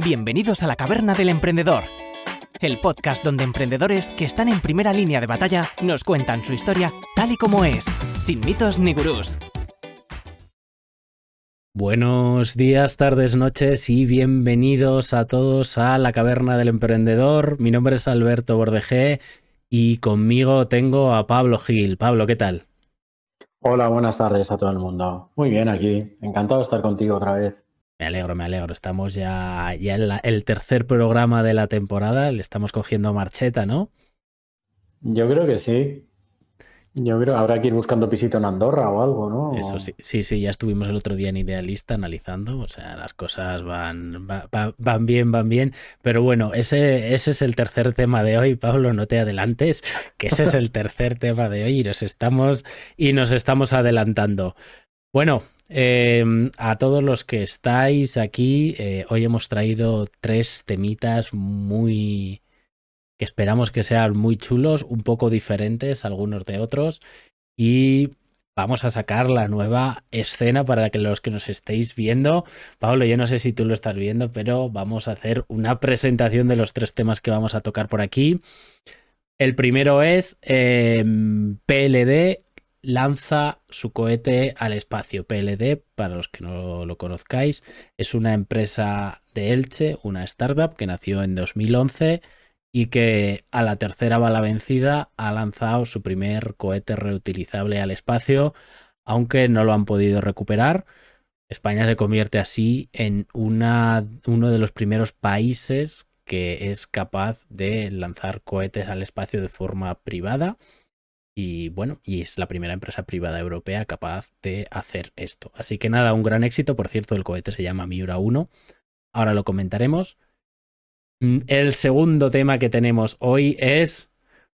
Bienvenidos a la Caverna del Emprendedor, el podcast donde emprendedores que están en primera línea de batalla nos cuentan su historia tal y como es, sin mitos ni gurús. Buenos días, tardes, noches y bienvenidos a todos a la Caverna del Emprendedor. Mi nombre es Alberto Bordejé y conmigo tengo a Pablo Gil. Pablo, ¿qué tal? Hola, buenas tardes a todo el mundo. Muy bien aquí, encantado de estar contigo otra vez. Me alegro, me alegro. Estamos ya, ya en el tercer programa de la temporada, le estamos cogiendo marcheta, ¿no? Yo creo que sí. Yo creo que habrá que ir buscando pisito en Andorra o algo, ¿no? Eso sí, sí, sí, ya estuvimos el otro día en Idealista analizando, o sea, las cosas van, van bien, van bien, pero bueno, ese, ese es el tercer tema de hoy, Pablo, no te adelantes, que ese es el tercer tema de hoy y nos estamos, y nos estamos adelantando. Bueno, em, a todos los que estáis aquí, eh, hoy hemos traído tres temitas muy que esperamos que sean muy chulos, un poco diferentes algunos de otros y vamos a sacar la nueva escena para que los que nos estéis viendo, Pablo, yo no sé si tú lo estás viendo, pero vamos a hacer una presentación de los tres temas que vamos a tocar por aquí. El primero es em, PLD lanza su cohete al espacio. PLD, para los que no lo conozcáis, es una empresa de Elche, una startup que nació en 2011 y que a la tercera bala vencida ha lanzado su primer cohete reutilizable al espacio, aunque no lo han podido recuperar. España se convierte así en una, uno de los primeros países que es capaz de lanzar cohetes al espacio de forma privada. Y bueno, y es la primera empresa privada europea capaz de hacer esto. Así que nada, un gran éxito. Por cierto, el cohete se llama Miura 1. Ahora lo comentaremos. Mm, el segundo tema que tenemos hoy es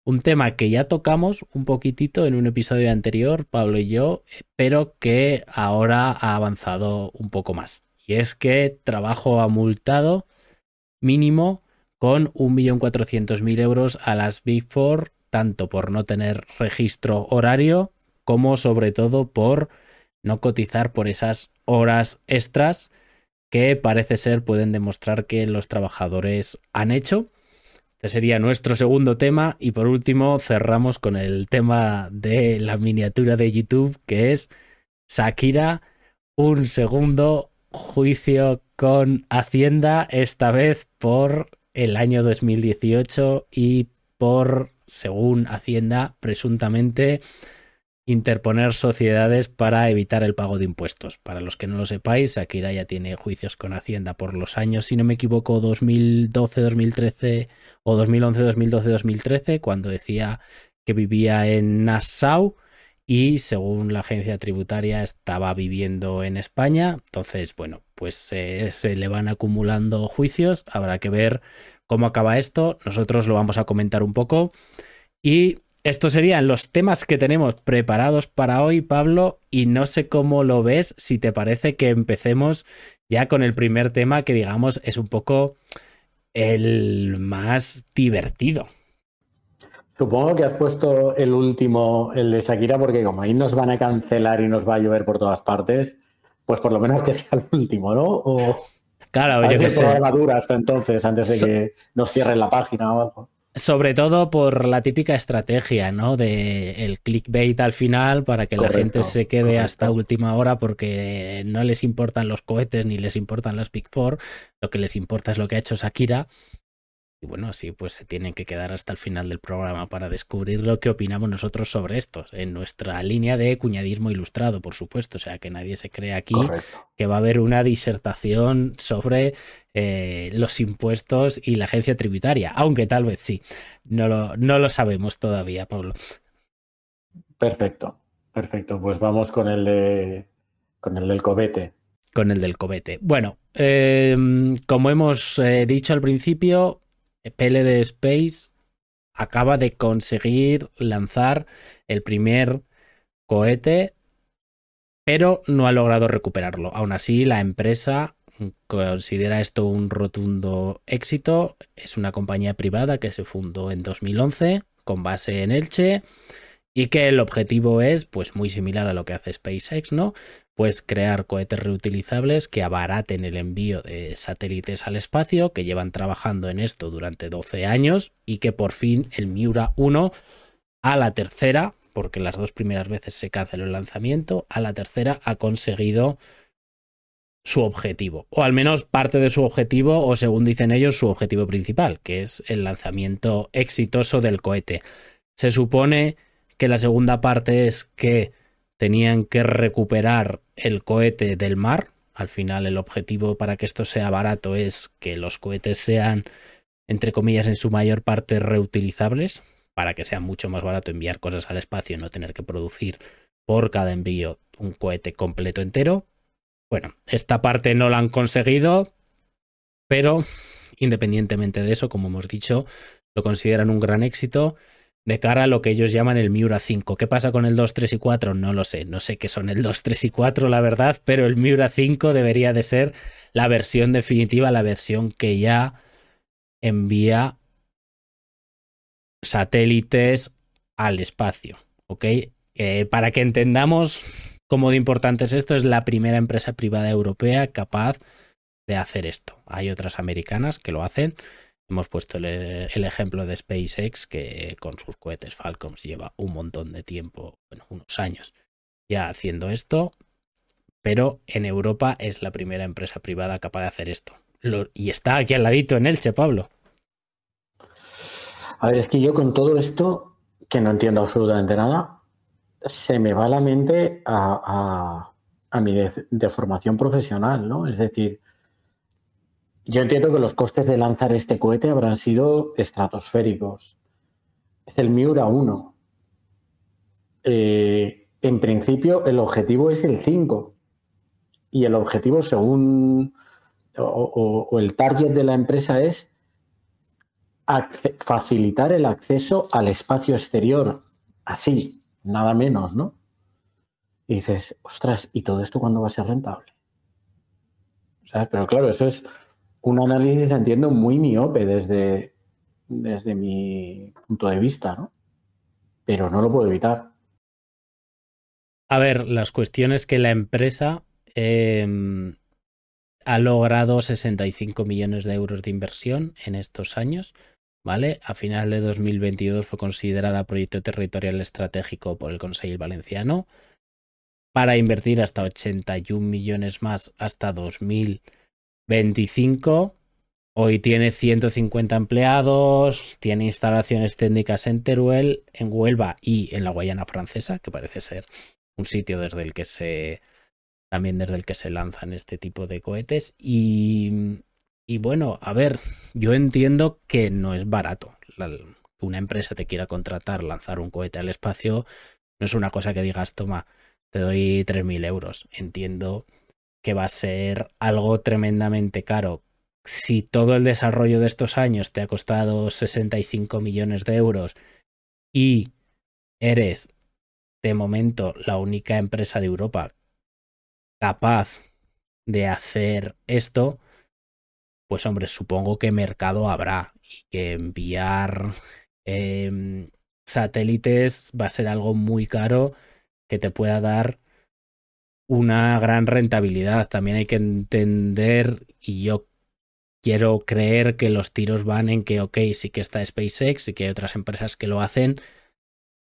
un tema que ya tocamos un poquitito en un episodio anterior, Pablo y yo, pero que ahora ha avanzado un poco más. Y es que trabajo multado mínimo con 1.400.000 euros a las Big Four, tanto por no tener registro horario como sobre todo por no cotizar por esas horas extras que parece ser pueden demostrar que los trabajadores han hecho. Este sería nuestro segundo tema y por último cerramos con el tema de la miniatura de YouTube que es Shakira, un segundo juicio con Hacienda, esta vez por el año 2018 y por, según Hacienda, presuntamente interponer sociedades para evitar el pago de impuestos. Para los que no lo sepáis, Akira ya tiene juicios con Hacienda por los años, si no me equivoco, 2012, 2013 o 2011, 2012, 2013, cuando decía que vivía en Nassau y según la agencia tributaria estaba viviendo en España. Entonces, bueno, pues eh, se le van acumulando juicios. Habrá que ver cómo acaba esto. Nosotros lo vamos a comentar un poco. Y estos serían los temas que tenemos preparados para hoy, Pablo, y no sé cómo lo ves, si te parece que empecemos ya con el primer tema que digamos es un poco el más divertido. Supongo que has puesto el último, el de Shakira, porque como ahí nos van a cancelar y nos va a llover por todas partes, pues por lo menos que sea el último, ¿no? Claro, yo que sé. hasta entonces, antes de que nos cierren la página o algo. Sobre todo por la típica estrategia, ¿no? De el clickbait al final para que la gente se quede hasta última hora porque no les importan los cohetes ni les importan las Big Four. Lo que les importa es lo que ha hecho Shakira y bueno, así pues se tienen que quedar hasta el final del programa para descubrir lo que opinamos nosotros sobre esto, en nuestra línea de cuñadismo ilustrado, por supuesto. O sea, que nadie se cree aquí que va a haber una disertación sobre eh, los impuestos y la agencia tributaria, aunque tal vez sí. No lo, no lo sabemos todavía, Pablo. Perfecto, perfecto. Pues vamos con el de con el del cobete. Con el del cobete. Bueno, em, como hemos eh, dicho al principio, PLD Space acaba de conseguir lanzar el primer cohete, pero no ha logrado recuperarlo. Aún así, la empresa considera esto un rotundo éxito. Es una compañía privada que se fundó en 2011 con base en Elche Y que el objetivo es, pues muy similar a lo que hace SpaceX, ¿no? Pues crear cohetes reutilizables que abaraten el envío de satélites al espacio, que llevan trabajando en esto durante 12 años y que por fin el Miura 1 a la tercera, porque las dos primeras veces se canceló el lanzamiento, a la tercera ha conseguido su objetivo, o al menos parte de su objetivo, o según dicen ellos, su objetivo principal, que es el lanzamiento exitoso del cohete. Se supone que la segunda parte es que tenían que recuperar el cohete del mar. Al final el objetivo para que esto sea barato es que los cohetes sean, entre comillas, en su mayor parte reutilizables, para que sea mucho más barato enviar cosas al espacio y no tener que producir por cada envío un cohete completo entero. Bueno, esta parte no la han conseguido, pero independientemente de eso, como hemos dicho, lo consideran un gran éxito de cara a lo que ellos llaman el Miura 5. ¿Qué pasa con el 2, 3 y 4? No lo sé, no sé qué son el 2, 3 y 4, la verdad, pero el Miura 5 debería de ser la versión definitiva, la versión que ya envía satélites al espacio, ¿ok? Eh, para que entendamos cómo de importante es esto, es la primera empresa privada europea capaz de hacer esto. Hay otras americanas que lo hacen, Hemos puesto el, ejemplo de SpaceX, que con sus cohetes Falcons lleva un montón de tiempo, bueno, unos años ya haciendo esto, pero en Europa es la primera empresa privada capaz de hacer esto. y está aquí al ladito en Elche, Pablo. A ver, es que yo con todo esto, que no entiendo absolutamente nada, se me va la mente a, mi de, formación profesional, ¿no? Es decir, yo entiendo que los costes de lanzar este cohete habrán sido estratosféricos. Es el Miura 1. Eh, en principio, el objetivo es el 5. Y el objetivo, según. O, el target de la empresa es facilitar el acceso al espacio exterior. Así, nada menos, ¿no? Y dices, ostras, ¿y todo esto cuándo va a ser rentable? Pero claro, eso es un análisis, entiendo, muy miope desde, desde mi punto de vista, ¿no? Pero no lo puedo evitar. A ver, las cuestiones que la empresa em, ha logrado 65 millones de euros de inversión en estos años, ¿vale? A final de 2022 fue considerada proyecto territorial estratégico por el Consejo Valenciano para invertir hasta 81 millones más hasta 2000 25. Hoy tiene 150 empleados, tiene instalaciones técnicas en Teruel, en Huelva y en la Guayana Francesa, que parece ser un sitio desde el que se también desde el que se lanzan este tipo de cohetes y, y bueno, a ver, yo entiendo que no es barato. que una empresa te quiera contratar, lanzar un cohete al espacio, no es una cosa que digas, toma, te doy 3.000 euros. Entiendo que va a ser algo tremendamente caro. Si todo el desarrollo de estos años te ha costado 65 millones de euros y eres de momento la única empresa de Europa capaz de hacer esto, pues hombre, supongo que mercado habrá y que enviar em, satélites va a ser algo muy caro que te pueda dar una gran rentabilidad. También hay que entender, y yo quiero creer que los tiros van en que, ok, sí que está SpaceX, y que hay otras empresas que lo hacen,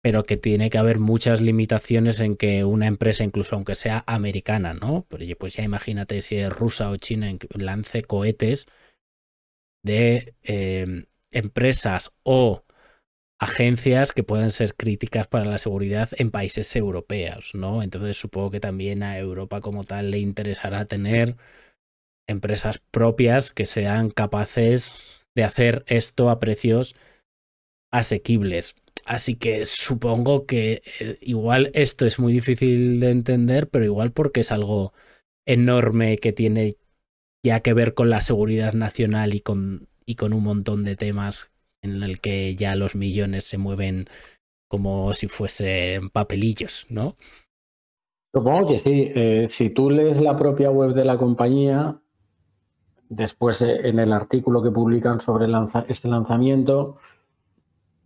pero que tiene que haber muchas limitaciones en que una empresa, incluso aunque sea americana, ¿no? Pues ya imagínate si es rusa o china, lance cohetes de eh, empresas o agencias que puedan ser críticas para la seguridad en países europeos, ¿no? Entonces supongo que también a Europa como tal le interesará tener empresas propias que sean capaces de hacer esto a precios asequibles. Así que supongo que eh, igual esto es muy difícil de entender, pero igual porque es algo enorme que tiene ya que ver con la seguridad nacional y con, y con un montón de temas en el que ya los millones se mueven como si fuesen papelillos, ¿no? Supongo que sí. Eh, si tú lees la propia web de la compañía, después eh, en el artículo que publican sobre este lanzamiento,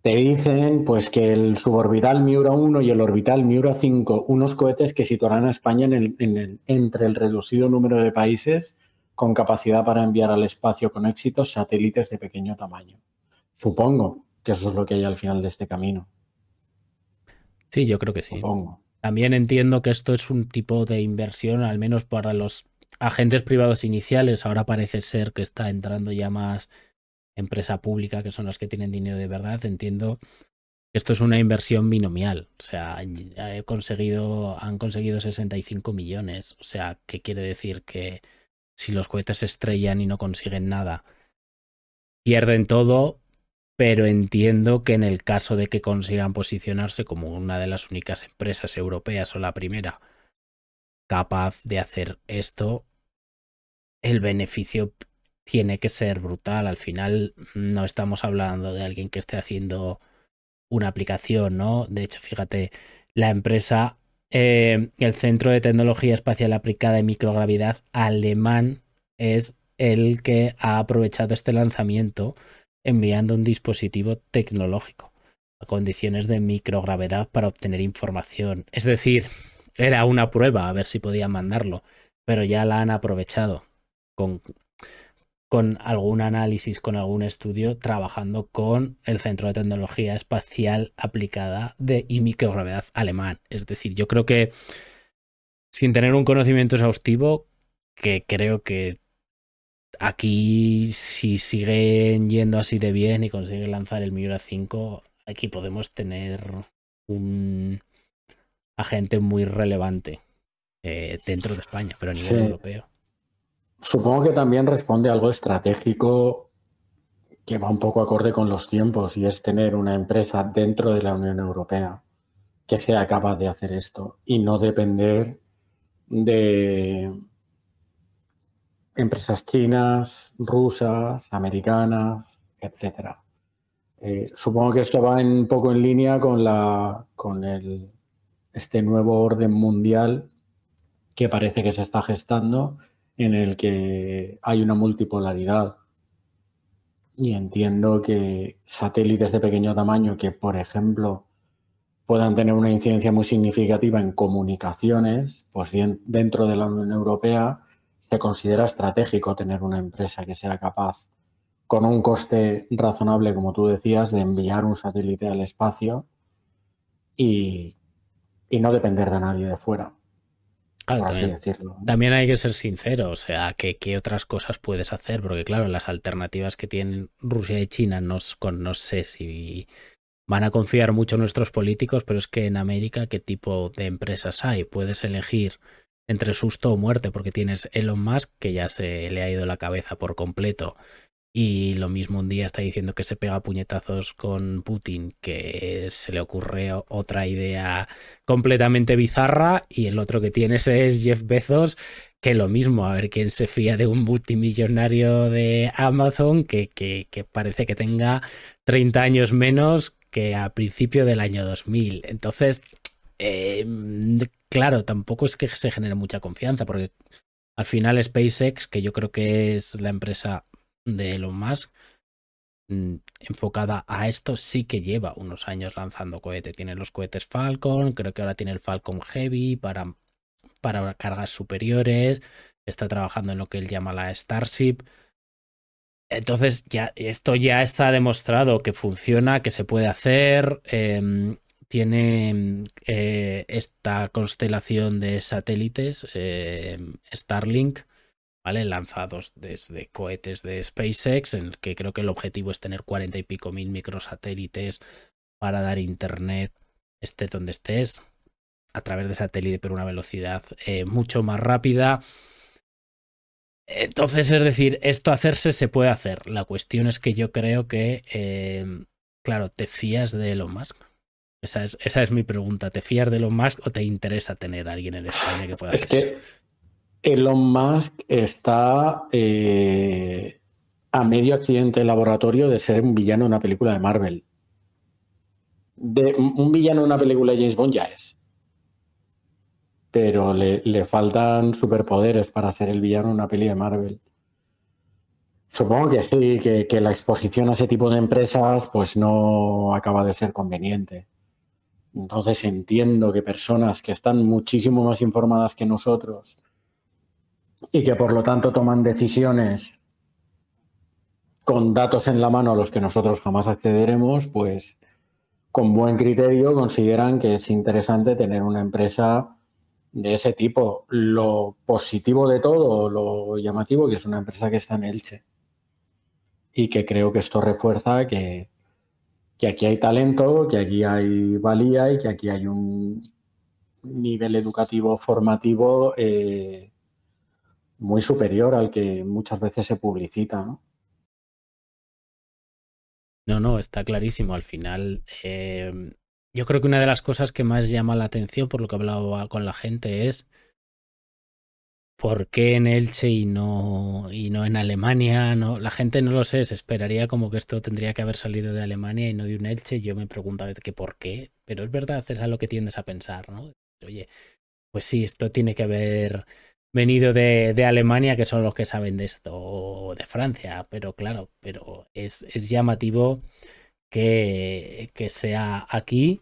te dicen pues que el suborbital Miura 1 y el orbital Miura 5, unos cohetes que situarán a España en entre el reducido número de países con capacidad para enviar al espacio con éxito satélites de pequeño tamaño. Supongo que eso es lo que hay al final de este camino. Sí, yo creo que sí. También entiendo que esto es un tipo de inversión, al menos para los agentes privados iniciales. Ahora parece ser que está entrando ya más empresa pública, que son las que tienen dinero de verdad. Entiendo que esto es una inversión binomial. O sea, he conseguido, han conseguido 65 millones. O sea, ¿qué quiere decir? Que si los cohetes se estrellan y no consiguen nada, pierden todo pero entiendo que en el caso de que consigan posicionarse como una de las únicas empresas europeas o la primera capaz de hacer esto, el beneficio tiene que ser brutal. Al final no estamos hablando de alguien que esté haciendo una aplicación, ¿no? De hecho, fíjate, la empresa, eh, el Centro de Tecnología Espacial Aplicada en Microgravidad alemán es el que ha aprovechado este lanzamiento enviando un dispositivo tecnológico a condiciones de microgravedad para obtener información. Es decir, era una prueba a ver si podían mandarlo, pero ya la han aprovechado con, con algún análisis, con algún estudio, trabajando con el Centro de Tecnología Espacial Aplicada de y Microgravedad alemán. Es decir, yo creo que sin tener un conocimiento exhaustivo, que creo que aquí, si siguen yendo así de bien y consiguen lanzar el Miura 5, aquí podemos tener un agente muy relevante eh, dentro de España, pero a nivel europeo. Supongo que también responde a algo estratégico que va un poco acorde con los tiempos y es tener una empresa dentro de la Unión Europea que sea capaz de hacer esto y no depender de empresas chinas, rusas, americanas, etcétera. Eh, supongo que esto va un poco en línea con, la, con el, este nuevo orden mundial que parece que se está gestando, en el que hay una multipolaridad. Y entiendo que satélites de pequeño tamaño que, por ejemplo, puedan tener una incidencia muy significativa en comunicaciones, pues dentro de la Unión Europea se considera estratégico tener una empresa que sea capaz, con un coste razonable, como tú decías, de enviar un satélite al espacio y, no depender de nadie de fuera. también, hay que ser sincero, o sea, que qué otras cosas puedes hacer, porque claro, las alternativas que tienen Rusia y China no, no sé si van a confiar mucho nuestros políticos, pero es que en América, ¿qué tipo de empresas hay? Puedes elegir entre susto o muerte, porque tienes Elon Musk, que ya se le ha ido la cabeza por completo, y lo mismo un día está diciendo que se pega puñetazos con Putin, que se le ocurre otra idea completamente bizarra, y el otro que tienes es Jeff Bezos, que lo mismo, a ver quién se fía de un multimillonario de Amazon que, que, parece que tenga 30 años menos que a principio del año 2000. Entonces, eh, claro, tampoco es que se genere mucha confianza, porque al final SpaceX, que yo creo que es la empresa de Elon Musk, enfocada a esto, sí que lleva unos años lanzando cohete. Tiene los cohetes Falcon, creo que ahora tiene el Falcon Heavy para, para cargas superiores, está trabajando en lo que él llama la Starship. Entonces, ya, esto ya está demostrado que funciona, que se puede hacer. Em, tiene eh, esta constelación de satélites eh, Starlink, ¿vale? Lanzados desde cohetes de SpaceX, en el que creo que el objetivo es tener cuarenta y pico mil microsatélites para dar internet, esté donde estés, a través de satélite, pero una velocidad eh, mucho más rápida. Entonces, es decir, esto hacerse se puede hacer. La cuestión es que yo creo que, claro, te fías de Elon Musk. Esa es, esa es mi pregunta. ¿Te fías de Elon Musk o te interesa tener a alguien en España que pueda Es que Elon Musk está eh, a medio accidente de laboratorio de ser un villano en una película de Marvel. De, un villano en una película de James Bond ya es. Pero le, le faltan superpoderes para hacer el villano en una peli de Marvel. Supongo que sí, que, que, la exposición a ese tipo de empresas pues no acaba de ser conveniente. Entonces entiendo que personas que están muchísimo más informadas que nosotros y que por lo tanto toman decisiones con datos en la mano a los que nosotros jamás accederemos, pues con buen criterio consideran que es interesante tener una empresa de ese tipo. Lo positivo de todo, lo llamativo, que es una empresa que está en Elche. Y que creo que esto refuerza que, que aquí hay talento, que aquí hay valía y que aquí hay un nivel educativo formativo eh, muy superior al que muchas veces se publicita, ¿no? No, no, está clarísimo. Al final, eh, yo creo que una de las cosas que más llama la atención, por lo que he hablado con la gente, es por qué en Elche y no, y no en Alemania. No, la gente no lo sé, se esperaría como que esto tendría que haber salido de Alemania y no de un Elche. Yo me pregunto a veces que por qué, pero es verdad, es a lo que tiendes a pensar, ¿no? Oye, pues sí, esto tiene que haber venido de, de, Alemania, que son los que saben de esto, o de Francia, pero claro, pero es, es llamativo que, que sea aquí,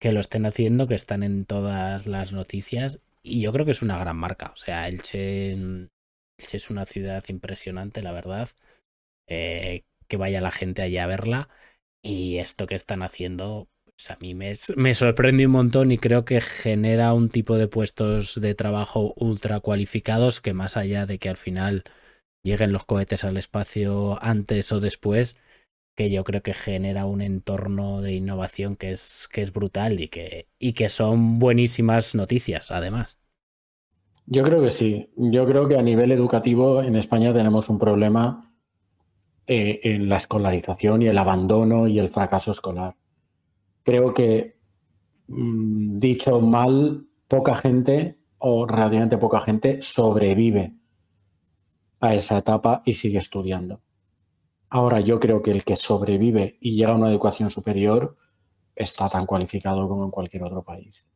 que lo estén haciendo, que están en todas las noticias, y yo creo que es una gran marca. O sea, Elche, Elche es una ciudad impresionante, la verdad. Eh, que vaya la gente allá a verla. Y esto que están haciendo, pues a mí me, sorprende un montón y creo que genera un tipo de puestos de trabajo ultra cualificados que más allá de que al final lleguen los cohetes al espacio antes o después, que yo creo que genera un entorno de innovación que es, que es brutal y que, y que son buenísimas noticias, además. Yo creo que sí. Yo creo que a nivel educativo en España tenemos un problema eh, en la escolarización y el abandono y el fracaso escolar creo que, mm, dicho mal, poca gente o relativamente poca gente sobrevive a esa etapa y sigue estudiando. Ahora yo creo que el que sobrevive y llega a una educación superior está tan cualificado como en cualquier otro país.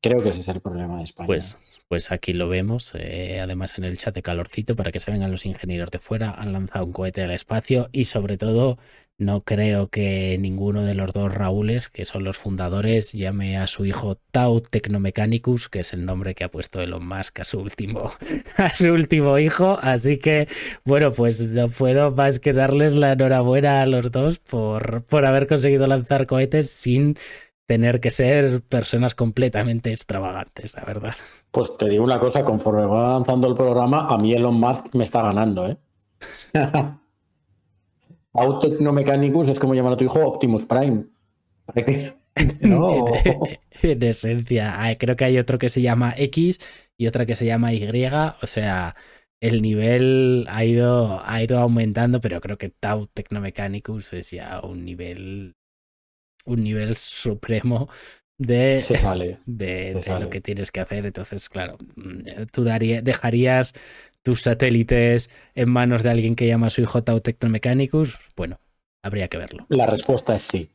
Creo que ese es el problema de España. Pues, pues aquí lo vemos, eh, además en el chat de calorcito, para que se vengan los ingenieros de fuera, han lanzado un cohete al espacio y sobre todo no creo que ninguno de los dos Raúles, que son los fundadores, llame a su hijo Tau Technomechanicus, que es el nombre que ha puesto Elon Musk a su último, a su último hijo. Así que, bueno, pues no puedo más que darles la enhorabuena a los dos por, por haber conseguido lanzar cohetes sin tener que ser personas completamente extravagantes, la verdad. Pues te digo una cosa, conforme va avanzando el programa, a mí Elon Musk me está ganando, ¿eh? Autotecnomechanicus es como llamar a tu hijo Optimus Prime. No. en esencia, creo que hay otro que se llama X y otra que se llama Y, o sea, el nivel ha ido, ha ido aumentando, pero creo que Tau Technomechanicus es ya un nivel un nivel supremo de, se sale, de, lo que tienes que hacer. Entonces, claro, mm, tú dejarías tus satélites en manos de alguien que llama a su hijo Tau Mechanicus. Bueno, habría que verlo. La respuesta es sí.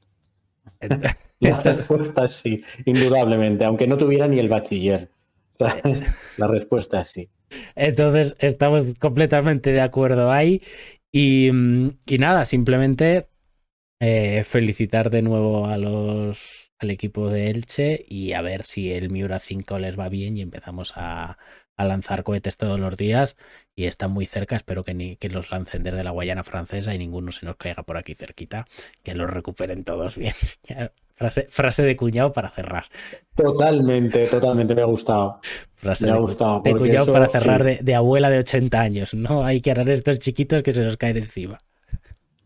La respuesta es sí, indudablemente, aunque no tuviera ni el bachiller. La respuesta es sí. Entonces, estamos completamente de acuerdo ahí. Y, mm, y nada, simplemente eh, felicitar de nuevo a los, al equipo de Elche y a ver si el Miura 5 les va bien y empezamos a, a lanzar cohetes todos los días y están muy cerca. Espero que, ni, que los lancen desde la Guayana francesa y ninguno se nos caiga por aquí cerquita. Que los recuperen todos bien. frase, frase de cuñado para cerrar. Totalmente, totalmente me ha gustado. Frase me ha gustado. De, cuñado para cerrar de, de, abuela de 80 años. No hay que arar estos chiquitos que se nos caen encima.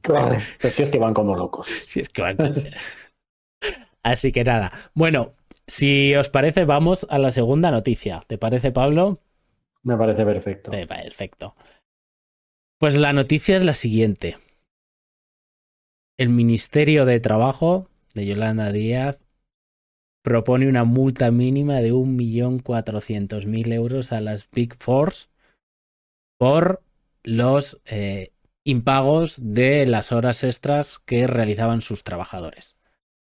Claro, si es que van como locos. Si es que van Así que nada. Bueno, si os parece, vamos a la segunda noticia. ¿Te parece, Pablo? Me parece perfecto. Perfecto. Pues la noticia es la siguiente. El Ministerio de Trabajo de Yolanda Díaz propone una multa mínima de 1.400.000 euros a las Big Fours por los eh, impagos de las horas extras que realizaban sus trabajadores.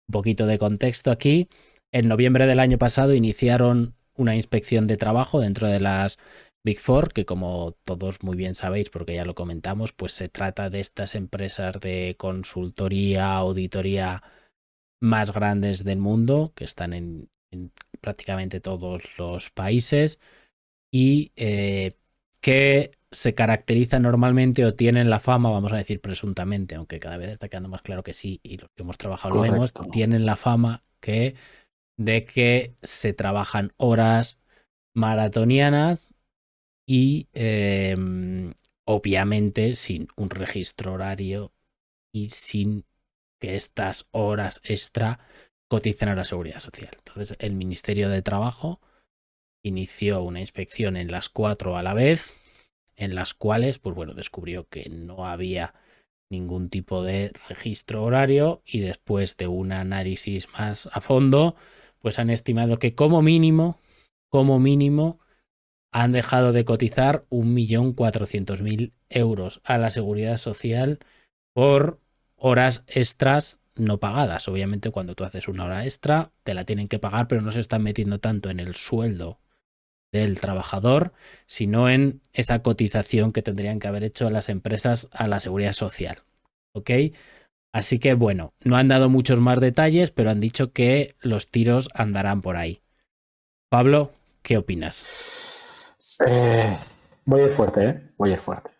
Un poquito de contexto aquí. En noviembre del año pasado iniciaron una inspección de trabajo dentro de las Big Four, que como todos muy bien sabéis, porque ya lo comentamos, pues se trata de estas empresas de consultoría, auditoría más grandes del mundo, que están en, prácticamente todos los países y eh, que se caracterizan normalmente o tienen la fama, vamos a decir presuntamente, aunque cada vez está quedando más claro que sí, y los que hemos trabajado lo vemos, tienen la fama que de que se trabajan horas maratonianas y em, obviamente sin un registro horario y sin que estas horas extra coticen a la seguridad social. Entonces el Ministerio de Trabajo inició una inspección en las cuatro a la vez, en las cuales, pues bueno, descubrió que no había ningún tipo de registro horario y después de un análisis más a fondo, pues han estimado que como mínimo, como mínimo, han dejado de cotizar 1.400.000 euros a la seguridad social por horas extras no pagadas. Obviamente cuando tú haces una hora extra te la tienen que pagar, pero no se están metiendo tanto en el sueldo del trabajador, sino en esa cotización que tendrían que haber hecho las empresas a la seguridad social. ¿Ok? Así que bueno, no han dado muchos más detalles, pero han dicho que los tiros andarán por ahí. Pablo, ¿qué opinas? Eh, voy a ir fuerte, ¿eh? Voy a ir fuerte.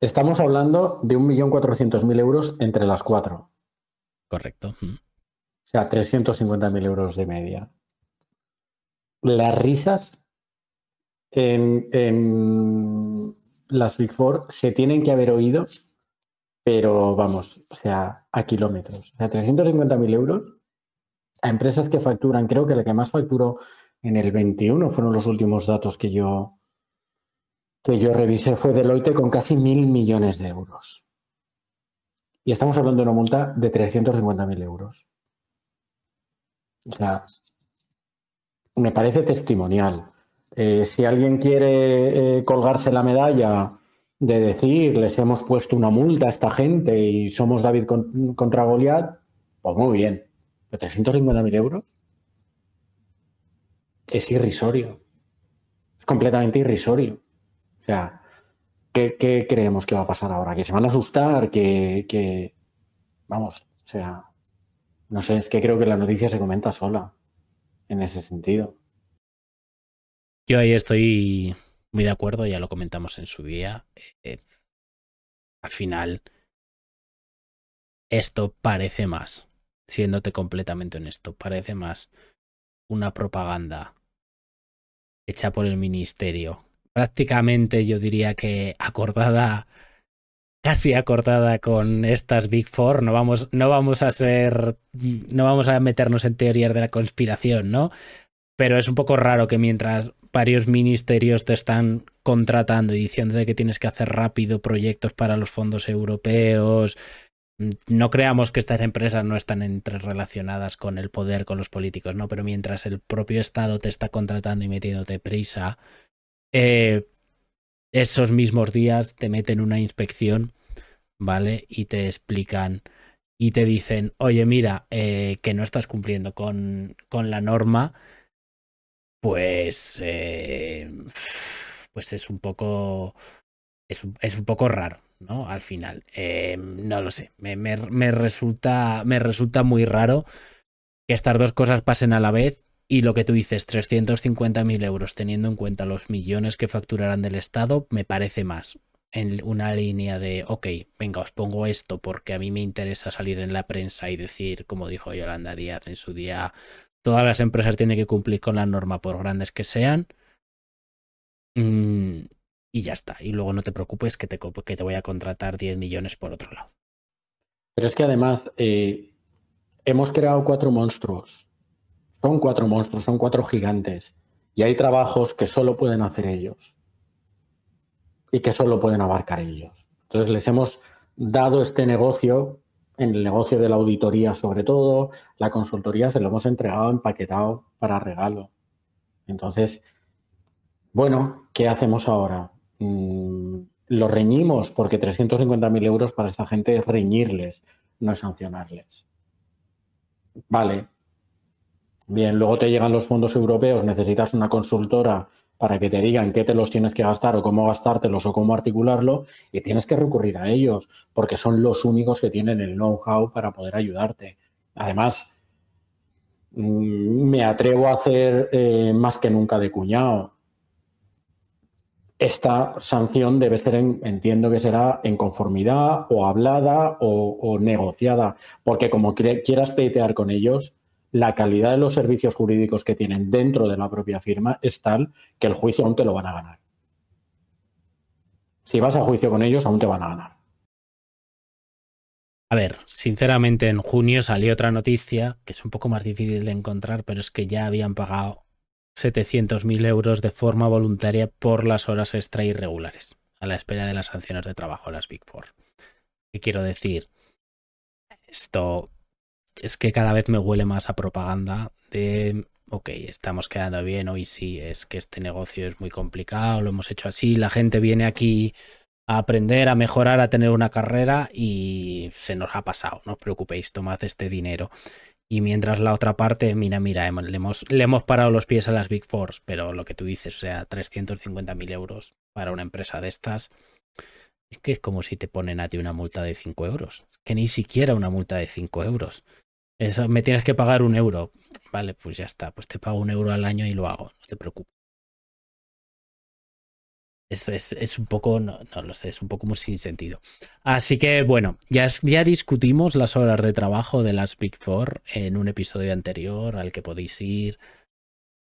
Estamos hablando de 1.400.000 euros entre las cuatro. Correcto. O sea, 350.000 euros de media. Las risas en, en, las Big Four se tienen que haber oído, pero vamos, o sea, a kilómetros. O sea, 350.000 euros a empresas que facturan, creo que la que más facturó en el 21 fueron los últimos datos que yo, que yo revisé fue Deloitte con casi mil millones de euros. Y estamos hablando de una multa de 350.000 euros. O sea, me parece testimonial. Eh, si alguien quiere eh, colgarse la medalla de decir, les hemos puesto una multa a esta gente y somos David contra Goliat, pues muy bien. Pero 350.000 euros es irrisorio. Es completamente irrisorio. O sea, ¿qué, creemos que va a pasar ahora? ¿Que se van a asustar? ¿Que, Vamos, o sea, no sé, es que creo que la noticia se comenta sola en ese sentido. Yo ahí estoy muy de acuerdo, ya lo comentamos en su día. Eh, al final, esto parece más, siéndote completamente honesto, parece más una propaganda hecha por el ministerio prácticamente yo diría que acordada, casi acordada con estas Big Four. No vamos, no vamos a ser, no vamos a meternos en teorías de la conspiración, ¿no? Pero es un poco raro que mientras varios ministerios te están contratando y diciéndote que tienes que hacer rápido proyectos para los fondos europeos, no creamos que estas empresas no están entrerelacionadas con el poder, con los políticos, no, pero mientras el propio Estado te está contratando y metiéndote prisa, eh, esos mismos días te meten una inspección, ¿vale? Y te explican y te dicen, oye, mira, eh, que no estás cumpliendo con, con la norma, pues, eh, pues es un poco, es un, es un, poco raro, ¿no? Al final, no lo sé, me, me, me, resulta, me resulta muy raro que estas dos cosas pasen a la vez y lo que tú dices, 350.000 euros, teniendo en cuenta los millones que facturarán del Estado, me parece más en una línea de, ok, venga, os pongo esto porque a mí me interesa salir en la prensa y decir, como dijo Yolanda Díaz en su día, todas las empresas tienen que cumplir con la norma por grandes que sean. Mm, y ya está. Y luego no te preocupes que te, voy a contratar 10 millones por otro lado. Pero es que además eh, hemos creado cuatro monstruos son cuatro monstruos, son cuatro gigantes. Y hay trabajos que solo pueden hacer ellos. Y que solo pueden abarcar ellos. Entonces les hemos dado este negocio, en el negocio de la auditoría sobre todo, la consultoría se lo hemos entregado empaquetado para regalo. Entonces, bueno, ¿qué hacemos ahora? Mm, lo reñimos porque 350.000 euros para esta gente es reñirles, no es sancionarles. Vale, Bien, luego te llegan los fondos europeos, necesitas una consultora para que te digan qué te los tienes que gastar o cómo gastártelos o cómo articularlo y tienes que recurrir a ellos porque son los únicos que tienen el know-how para poder ayudarte. Además, mm, me atrevo a hacer eh, más que nunca de cuñado. Esta sanción debe ser, entiendo que será en conformidad o hablada o, o negociada, porque como quieras pleitear con ellos, la calidad de los servicios jurídicos que tienen dentro de la propia firma es tal que el juicio aún te lo van a ganar. Si vas a juicio con ellos, aún te van a ganar. A ver, sinceramente en junio salió otra noticia que es un poco más difícil de encontrar, pero es que ya habían pagado 700.000 euros de forma voluntaria por las horas extra irregulares, a la espera de las sanciones de trabajo las Big Four. ¿Qué quiero decir? Esto es que cada vez me huele más a propaganda de, ok, estamos quedando bien, hoy sí, es que este negocio es muy complicado, lo hemos hecho así, la gente viene aquí a aprender, a mejorar, a tener una carrera y se nos ha pasado, no os preocupéis, tomad este dinero. Y mientras la otra parte, mira, mira, le hemos, le hemos parado los pies a las Big Four, pero lo que tú dices, o sea, 350.000 euros para una empresa de estas, es que es como si te ponen a ti una multa de 5 euros. Que ni siquiera una multa de 5 euros. Eso, me tienes que pagar un euro. Vale, pues ya está. Pues te pago un euro al año y lo hago. No te preocupes. Es, un poco, no, no, lo sé, es un poco muy sin sentido. Así que bueno, ya, ya discutimos las horas de trabajo de las Big Four en un episodio anterior al que podéis ir.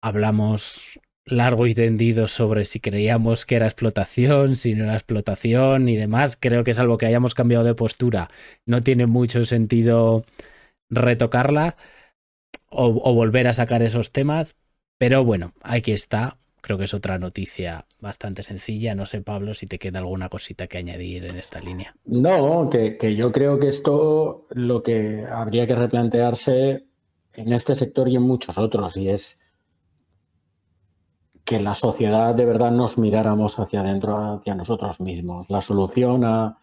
Hablamos largo y tendido sobre si creíamos que era explotación, si no era explotación y demás. Creo que es algo que hayamos cambiado de postura. No tiene mucho sentido retocarla o, volver a sacar esos temas. Pero bueno, aquí está. Creo que es otra noticia bastante sencilla. No sé, Pablo, si te queda alguna cosita que añadir en esta línea. No, que, que yo creo que esto lo que habría que replantearse en este sector y en muchos otros, y es que la sociedad de verdad nos miráramos hacia adentro, hacia nosotros mismos. La solución a,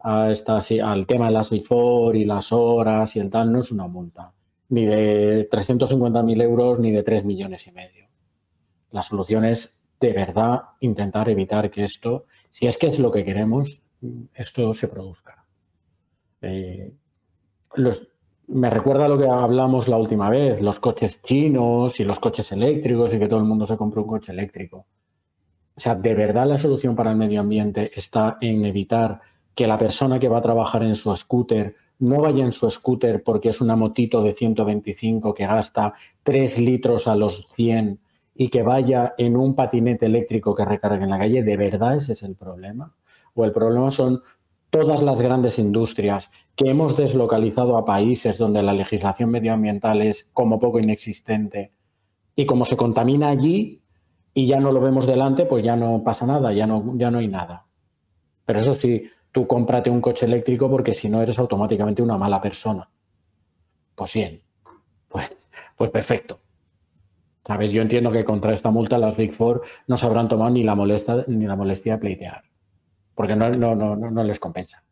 a esta, al tema de las before y las horas y el tal no es una multa, ni de 350.000 euros ni de 3 millones y medio. La solución es de verdad intentar evitar que esto, si es que es lo que queremos, esto se produzca. Eh, me recuerda lo que hablamos la última vez, los coches chinos y los coches eléctricos y que todo el mundo se compró un coche eléctrico. O sea, de verdad la solución para el medio ambiente está en evitar que la persona que va a trabajar en su scooter no vaya en su scooter porque es una motito de 125 que gasta 3 litros a los 100 y que vaya en un patinete eléctrico que recargue en la calle, ¿de verdad ese es el problema? O el problema son todas las grandes industrias que hemos deslocalizado a países donde la legislación medioambiental es como poco inexistente y como se contamina allí y ya no lo vemos delante, pues ya no pasa nada, ya no, ya no hay nada. Pero eso sí, tú cómprate un coche eléctrico porque si no eres automáticamente una mala persona. Pues bien, pues, pues perfecto. ¿Sabes? Yo entiendo que contra esta multa las Big Four no se habrán tomado ni la, molesta, ni la molestia de pleitear, porque no, no, no, no les compensa.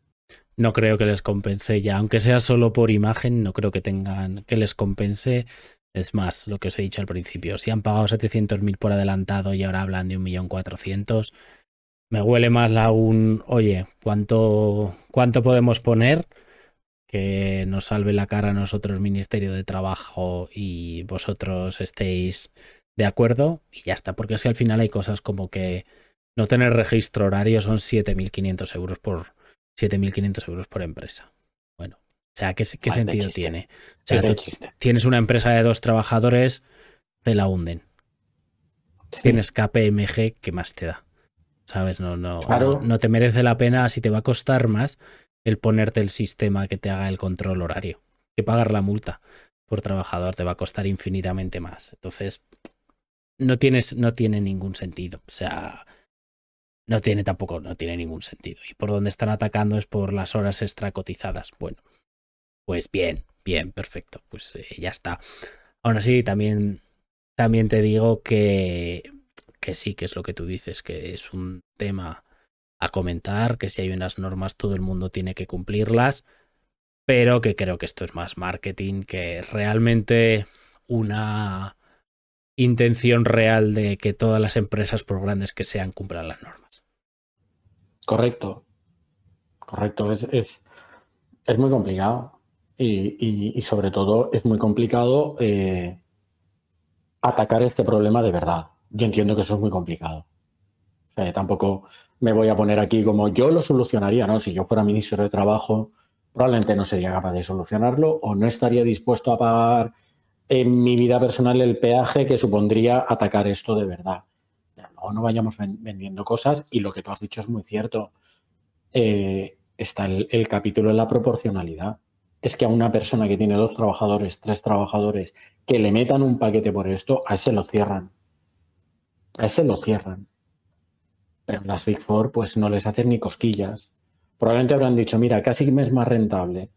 No creo que les compense ya, aunque sea solo por imagen, no creo que tengan que les compense. Es más, lo que os he dicho al principio, si han pagado 700.000 por adelantado y ahora hablan de 1.400.000, me huele más la un, oye, ¿cuánto, ¿cuánto podemos poner que nos salve la cara a nosotros, Ministerio de Trabajo, y vosotros estéis de acuerdo? Y ya está, porque es que al final hay cosas como que no tener registro horario son 7.500 euros por 7.500 euros por empresa. Bueno, o sea, ¿qué, qué sentido tiene? O sea, tienes una empresa de dos trabajadores, te la hunden. Tienes KPMG, ¿qué más te da? ¿Sabes? No, no, no, te merece la pena si te va a costar más el ponerte el sistema que te haga el control horario. Que pagar la multa por trabajador te va a costar infinitamente más. Entonces, no, tienes, no tiene ningún sentido. O sea, no tiene tampoco, no tiene ningún sentido. Y por donde están atacando es por las horas extra cotizadas. Bueno, pues bien, bien, perfecto. Pues eh, ya está. Aún así, también, también te digo que que sí, que es lo que tú dices, que es un tema a comentar, que si hay unas normas todo el mundo tiene que cumplirlas, pero que creo que esto es más marketing que realmente una intención real de que todas las empresas, por grandes que sean, cumplan las normas. Correcto. Correcto. Es, es, muy complicado. Y, sobre todo es muy complicado eh, atacar este problema de verdad. Yo entiendo que eso es muy complicado. O sea, tampoco me voy a poner aquí como yo lo solucionaría, ¿no? Si yo fuera ministro de Trabajo, probablemente no sería capaz de solucionarlo o no estaría dispuesto a pagar en mi vida personal el peaje que supondría atacar esto de verdad. Luego no vayamos vendiendo cosas y lo que tú has dicho es muy cierto. Eh, está el, el capítulo de la proporcionalidad. Es que a una persona que tiene dos trabajadores, tres trabajadores, que le metan un paquete por esto, a ese lo cierran. A ese lo cierran. Pero las Big Four pues no les hacen ni cosquillas. Probablemente habrán dicho, mira, casi me es más rentable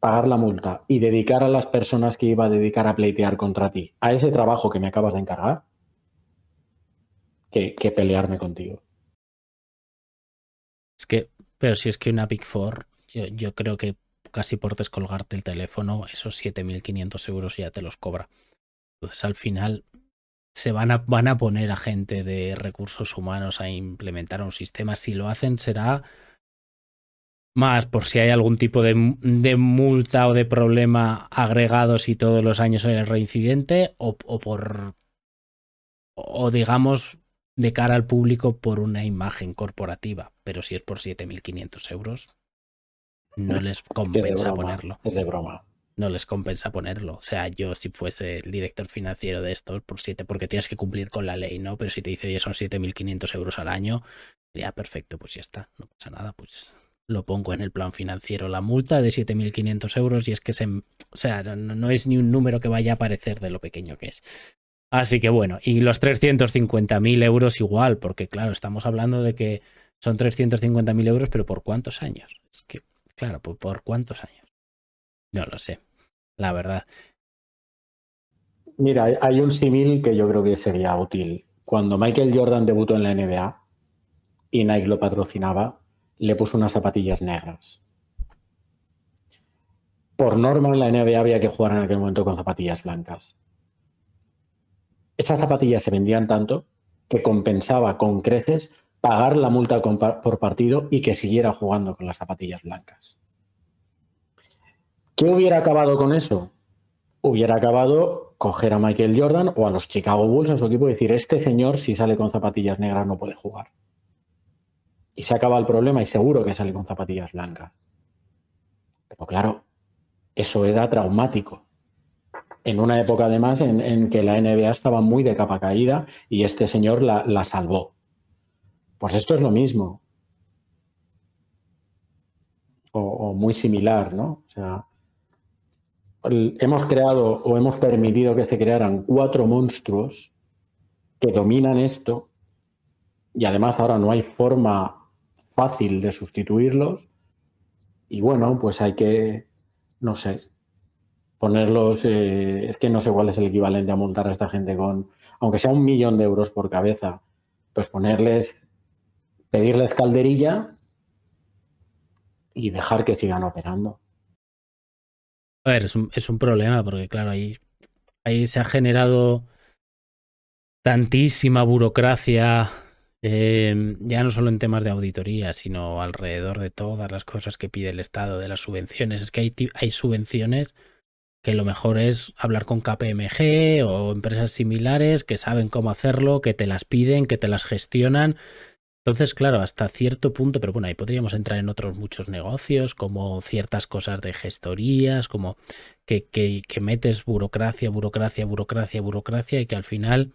pagar la multa y dedicar a las personas que iba a dedicar a pleitear contra ti a ese trabajo que me acabas de encargar que, pelearme contigo. Es que, pero si es que una Big Four, yo, creo que casi por descolgarte el teléfono, esos 7.500 euros ya te los cobra. Entonces al final se van a, van a poner a gente de recursos humanos a implementar un sistema. Si lo hacen será más por si hay algún tipo de, multa o de problema agregados y todos los años hay el reincidente o, o por o digamos de cara al público por una imagen corporativa, pero si es por 7.500 euros, no les compensa ponerlo. Es de broma no les compensa ponerlo. O sea, yo si fuese el director financiero de estos por siete, porque tienes que cumplir con la ley, ¿no? Pero si te dice, oye, son 7.500 euros al año, ya perfecto, pues ya está, no pasa nada, pues lo pongo en el plan financiero. La multa de 7.500 euros y es que se, o sea, no, es ni un número que vaya a aparecer de lo pequeño que es. Así que bueno, y los 350.000 euros igual, porque claro, estamos hablando de que son 350.000 euros, pero ¿por cuántos años? Es que, claro, ¿por cuántos años? No lo sé, la verdad. Mira, hay un símil que yo creo que sería útil. Cuando Michael Jordan debutó en la NBA y Nike lo patrocinaba, le puso unas zapatillas negras. Por norma en la NBA había que jugar en aquel momento con zapatillas blancas. Esas zapatillas se vendían tanto que compensaba con creces pagar la multa por partido y que siguiera jugando con las zapatillas blancas. ¿Qué hubiera acabado con eso? Hubiera acabado coger a Michael Jordan o a los Chicago Bulls a su equipo y decir, este señor si sale con zapatillas negras no puede jugar. Y se acaba el problema y seguro que sale con zapatillas blancas. Pero claro, eso era traumático. En una época además en, que la NBA estaba muy de capa caída y este señor la, la salvó. Pues esto es lo mismo. O, muy similar, ¿no? O sea, hemos creado o hemos permitido que se crearan cuatro monstruos que dominan esto y además ahora no hay forma fácil de sustituirlos y bueno, pues hay que, no sé, ponerlos, eh, es que no sé cuál es el equivalente a multar a esta gente con, aunque sea un millón de euros por cabeza, pues ponerles, pedirles calderilla y dejar que sigan operando. A ver, es un, es un problema porque, claro, ahí, ahí se ha generado tantísima burocracia, em, ya no solo en temas de auditoría, sino alrededor de todas las cosas que pide el Estado, de las subvenciones. Es que hay, hay subvenciones que lo mejor es hablar con KPMG o empresas similares que saben cómo hacerlo, que te las piden, que te las gestionan entonces, claro, hasta cierto punto, pero bueno, ahí podríamos entrar en otros muchos negocios, como ciertas cosas de gestorías, como que, que, que metes burocracia, burocracia, burocracia, burocracia y que al final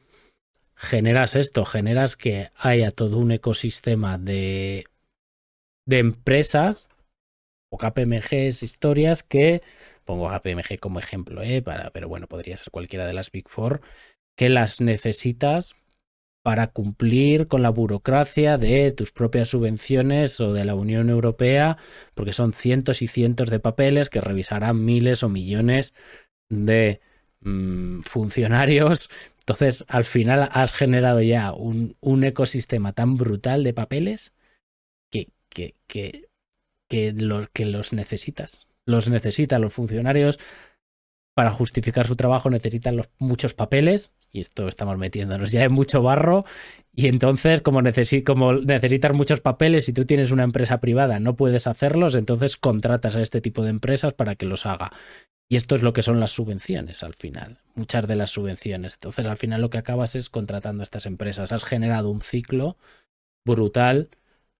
generas esto, generas que haya todo un ecosistema de, de empresas o KPMGs, historias que, pongo KPMG como ejemplo, ¿eh? Para, pero bueno, podría ser cualquiera de las Big Four, que las necesitas para cumplir con la burocracia de tus propias subvenciones o de la Unión Europea, porque son cientos y cientos de papeles que revisarán miles o millones de mm, funcionarios. Entonces, al final has generado ya un, un ecosistema tan brutal de papeles que, que, que, que, que los necesitas. Los necesitan los funcionarios. Para justificar su trabajo necesitan los, muchos papeles, y esto estamos metiéndonos ya en mucho barro, y entonces como, como necesitas muchos papeles y tú tienes una empresa privada, no puedes hacerlos, entonces contratas a este tipo de empresas para que los haga. Y esto es lo que son las subvenciones al final, muchas de las subvenciones. Entonces al final lo que acabas es contratando a estas empresas. Has generado un ciclo brutal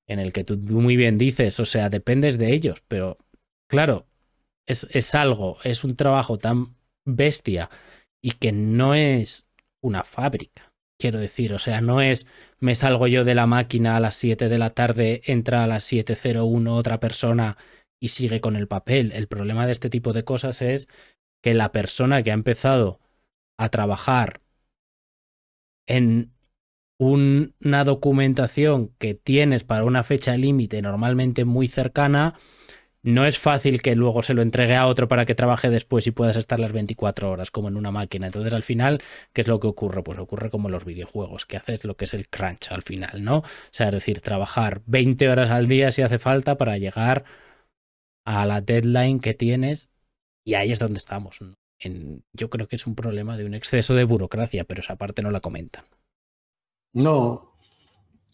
en el que tú muy bien dices, o sea, dependes de ellos, pero claro, es, es algo, es un trabajo tan bestia y que no es una fábrica. Quiero decir, o sea, no es me salgo yo de la máquina a las 7 de la tarde, entra a las 7.01 otra persona y sigue con el papel. El problema de este tipo de cosas es que la persona que ha empezado a trabajar en una documentación que tienes para una fecha límite normalmente muy cercana, no es fácil que luego se lo entregue a otro para que trabaje después y puedas estar las 24 horas como en una máquina. Entonces al final, ¿qué es lo que ocurre? Pues ocurre como en los videojuegos, que haces lo que es el crunch al final, ¿no? O sea, es decir, trabajar 20 horas al día si hace falta para llegar a la deadline que tienes y ahí es donde estamos. Yo creo que es un problema de un exceso de burocracia, pero esa parte no la comentan. No.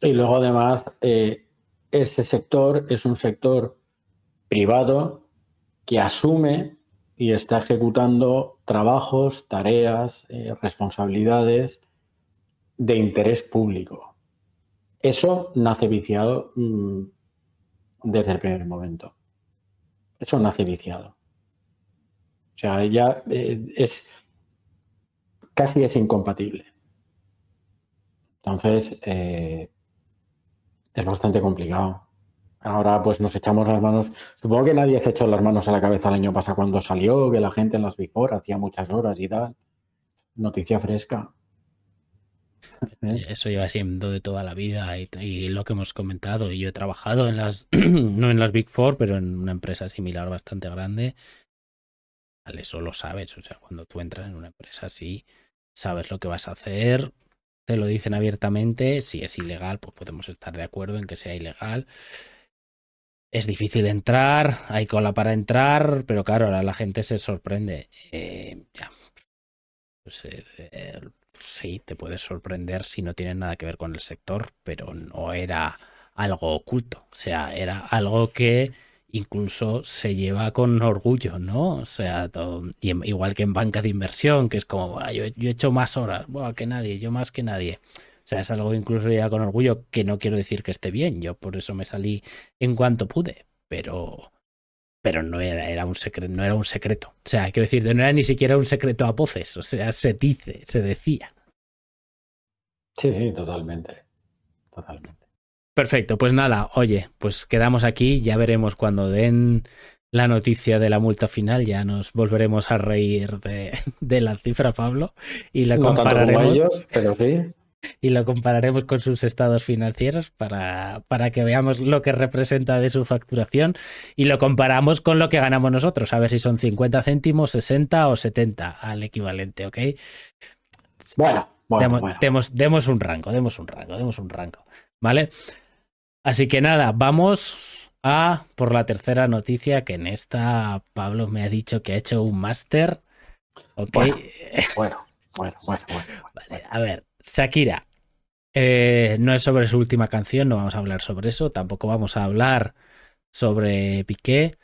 Y luego además, eh, este sector es un sector privado que asume y está ejecutando trabajos, tareas, eh, responsabilidades de interés público. Eso nace viciado mm, desde el primer momento. Eso nace viciado. O sea, ya eh, es casi es incompatible. Entonces, eh, es bastante complicado. Ahora pues nos echamos las manos. Supongo que nadie se echó las manos a la cabeza el año pasado cuando salió, que la gente en las Before hacía muchas horas y tal. Noticia fresca. ¿Eh? Eso lleva siendo de toda la vida y, lo que hemos comentado. Y yo he trabajado en las, no en las Big Four, pero en una empresa similar bastante grande. Eso lo sabes. O sea, cuando tú entras en una empresa así, sabes lo que vas a hacer, te lo dicen abiertamente. Si es ilegal, pues podemos estar de acuerdo en que sea ilegal es difícil entrar, hay cola para entrar, pero claro, ahora la gente se sorprende. Eh, pues, eh, eh, sí, te puedes sorprender si no tiene nada que ver con el sector, pero no era algo oculto, o sea, era algo que incluso se lleva con orgullo, ¿no? O sea, igual que en banca de inversión, que es como, yo, he hecho más horas que nadie, yo más que nadie. O sea, es algo incluso ya con orgullo que no quiero decir que esté bien. Yo por eso me salí en cuanto pude, pero pero no era, era un secreto, no era un secreto. O sea, quiero decir, no era ni siquiera un secreto a voces, o sea, se dice, se decía. Sí, sí, totalmente. Totalmente. Perfecto, pues nada, oye, pues quedamos aquí, ya veremos cuando den la noticia de la multa final, ya nos volveremos a reír de, de la cifra, Pablo, y la compararemos. pero sí y lo compararemos con sus estados financieros para, para, que veamos lo que representa de su facturación y lo comparamos con lo que ganamos nosotros, a ver si son 50 céntimos, 60 o 70 al equivalente, ¿ok? Bueno, bueno, demos, Demos, un rango, demos un rango, demos un rango, ¿vale? Así que nada, vamos a por la tercera noticia que en esta Pablo me ha dicho que ha hecho un máster, ¿ok? Bueno, bueno, bueno, bueno, Vale, a ver, Shakira. Eh, no es sobre su última canción, no vamos a hablar sobre eso. Tampoco vamos a hablar sobre Piqué.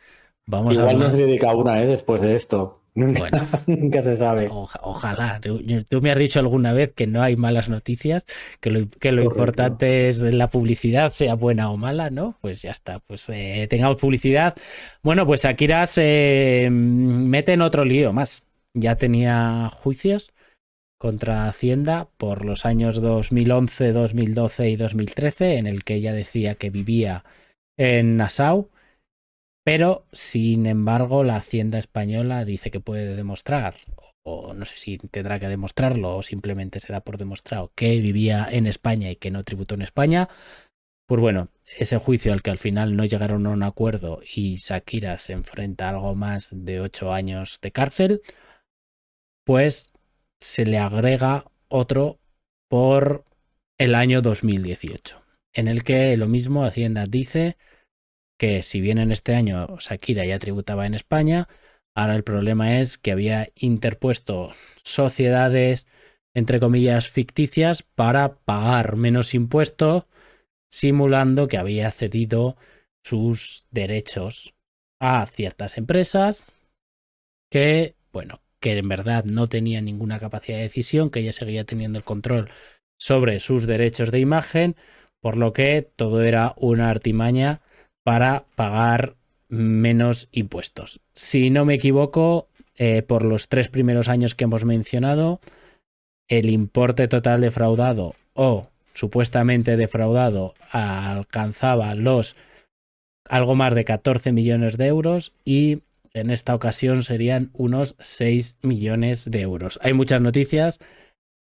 Vamos Igual a nos dedica una, ¿eh? Después de esto. Bueno, nunca se sabe. ojalá. Tú me has dicho alguna vez que no hay malas noticias, que lo, que lo importante es la publicidad, sea buena o mala, ¿no? Pues ya está. Pues eh, tengamos publicidad. Bueno, pues Shakira se mete en otro lío más. Ya tenía juicios contra Hacienda por los años 2011, 2012 y 2013, en el que ella decía que vivía en Nassau, pero sin embargo la Hacienda española dice que puede demostrar, o no sé si tendrá que demostrarlo, o simplemente se da por demostrado que vivía en España y que no tributó en España. Pues bueno, ese juicio al que al final no llegaron a un acuerdo y Shakira se enfrenta a algo más de ocho años de cárcel, pues se le agrega otro por el año 2018, en el que lo mismo Hacienda dice que si bien en este año Shakira ya tributaba en España, Ahora el problema es que había interpuesto sociedades, entre comillas, ficticias para pagar menos impuestos, simulando que había cedido sus derechos a ciertas empresas que, bueno, que en verdad no tenían ninguna capacidad de decisión, que ella seguía teniendo el control sobre sus derechos de imagen, por lo que todo era una artimaña para pagar menos impuestos. Si no me equivoco, eh, por los tres primeros años que hemos mencionado, el importe total defraudado o supuestamente defraudado alcanzaba los algo más de 14 millones de euros y en esta ocasión serían unos 6 millones de euros. Hay muchas noticias,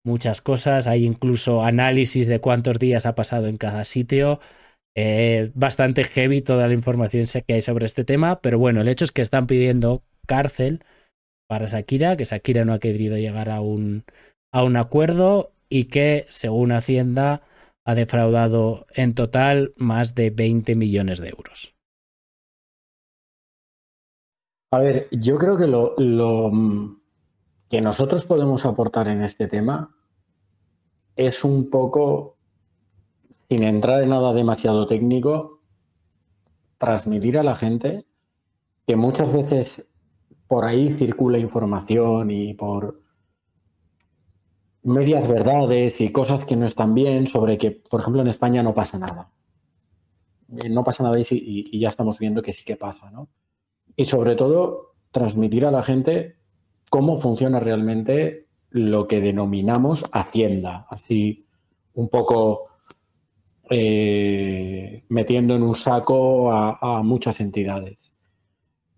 muchas cosas, hay incluso análisis de cuántos días ha pasado en cada sitio. Eh, bastante heavy toda la información que hay sobre este tema, pero bueno, el hecho es que están pidiendo cárcel para Shakira, que Shakira no ha querido llegar a un, a un acuerdo y que, según Hacienda, ha defraudado en total más de 20 millones de euros. A ver, yo creo que lo, lo que nosotros podemos aportar en este tema es un poco, sin entrar en nada demasiado técnico, transmitir a la gente que muchas veces por ahí circula información y por medias verdades y cosas que no están bien sobre que, por ejemplo, en España no pasa nada. Eh, no pasa nada y, ya estamos viendo que sí que pasa, ¿no? Y sobre todo, transmitir a la gente cómo funciona realmente lo que denominamos Hacienda, así un poco eh, metiendo en un saco a muchas entidades.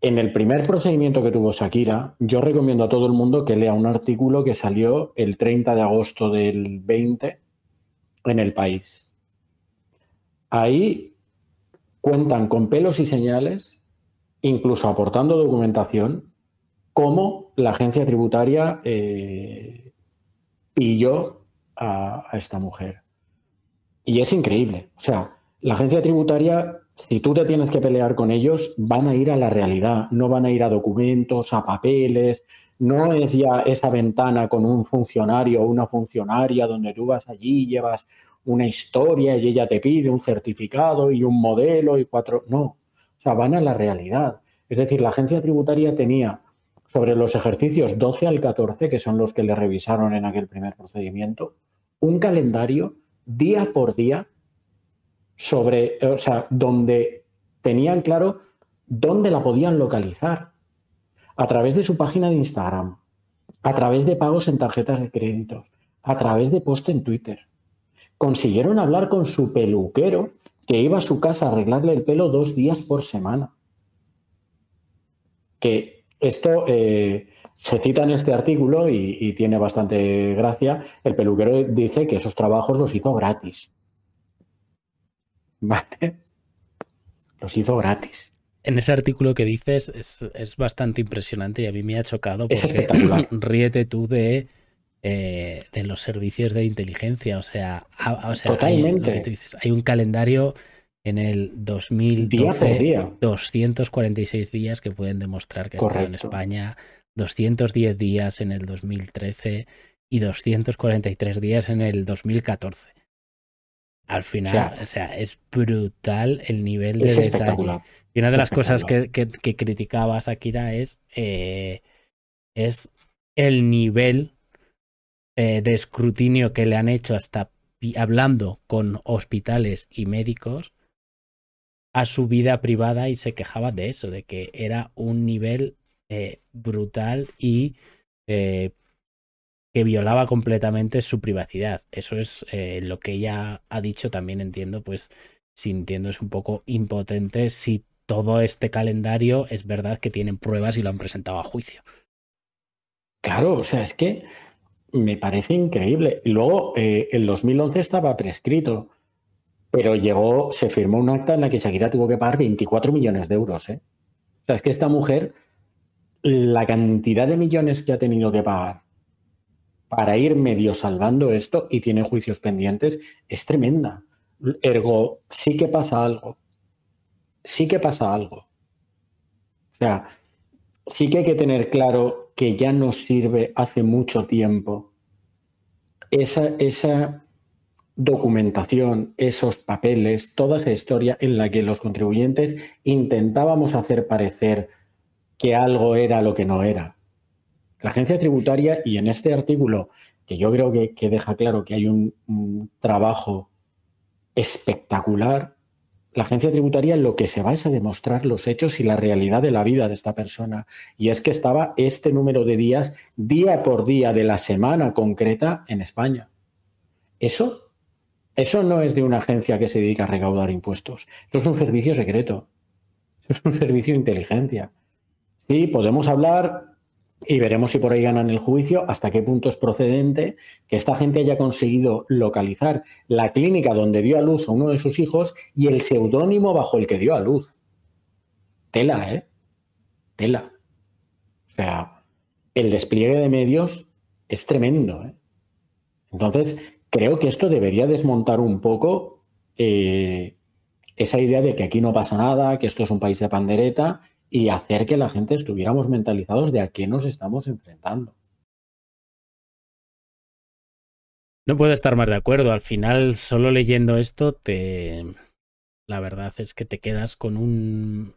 En el primer procedimiento que tuvo Shakira, yo recomiendo a todo el mundo que lea un artículo que salió el 30 de agosto del 20 en el país. Ahí cuentan con pelos y señales, incluso aportando documentación, cómo la agencia tributaria eh, pilló a, a esta mujer. Y es increíble. O sea, la agencia tributaria si tú te tienes que pelear con ellos, van a ir a la realidad, no van a ir a documentos, a papeles, no es ya esa ventana con un funcionario o una funcionaria donde tú vas allí, llevas una historia y ella te pide un certificado y un modelo y cuatro. No, sea, van a la realidad. Es decir, la agencia tributaria tenía sobre los ejercicios 12 al 14, que son los que le revisaron en aquel primer procedimiento, un calendario día por día sobre, o sea, donde tenían claro dónde la podían localizar. A través de su página de Instagram, a través de pagos en tarjetas de créditos, a través de post en Twitter. Consiguieron hablar con su peluquero que iba a su casa a arreglarle el pelo dos días por semana. Que esto eh, se cita en este artículo y, y tiene bastante gracia. El peluquero dice que esos trabajos los hizo gratis. ¿Vale? Los hizo gratis. En ese artículo que dices es, bastante impresionante y a mí me ha chocado porque ríete tú de, eh, de los servicios de inteligencia. O sea, Totalmente. Hay, un calendario en el 2012, 246 días que pueden demostrar que está en España, 210 días en el 2013 y 243 días en el 2014. Al final, o sea, es brutal el nivel de detalle. Y una de las cosas que, que, criticaba Shakira es, eh, es el nivel eh, de escrutinio que le han hecho hasta hablando con hospitales y médicos a su vida privada y se quejaba de eso, de que era un nivel eh, brutal y que violaba completamente su privacidad. Eso es eh, lo que ella ha dicho, también entiendo, pues sintiéndose un poco impotente si todo este calendario es verdad que tienen pruebas y lo han presentado a juicio. Claro, o sea, es que me parece increíble. Luego, eh, el 2011 estaba prescrito, pero llegó, se firmó un acta en la que Shakira tuvo que pagar 24 millones de euros. ¿eh? O sea, es que esta mujer, la cantidad de millones que ha tenido que pagar para ir medio salvando esto y tiene juicios pendientes es tremenda. Ergo, sí que pasa algo. Sí que pasa algo. O sea, sí que hay que tener claro que ya nos sirve hace mucho tiempo esa, esa documentación, esos papeles, toda esa historia en la que los contribuyentes intentábamos hacer parecer que algo era lo que no era. La agencia tributaria, y en este artículo, que yo creo que, deja claro que hay un trabajo espectacular, la agencia tributaria lo que se va es a demostrar los hechos y la realidad de la vida de esta persona. Y es que estaba este número de días, día por día de la semana concreta en España. Eso, eso no es de una agencia que se dedica a recaudar impuestos. Eso es un servicio secreto. Eso es un servicio de inteligencia. Sí, podemos hablar y veremos si por ahí ganan el juicio, hasta qué punto es procedente que esta gente haya conseguido localizar la clínica donde dio a luz a uno de sus hijos y el seudónimo bajo el que dio a luz. Tela, ¿eh? Tela. O sea, el despliegue de medios es tremendo. ¿eh? Entonces, creo que esto debería desmontar un poco eh, esa idea de que aquí no pasa nada, que esto es un país de pandereta y hacer que la gente estuviéramos mentalizados de a qué nos estamos enfrentando. No puedo estar más de acuerdo. Al final, solo leyendo esto, te. La verdad es que te quedas con un.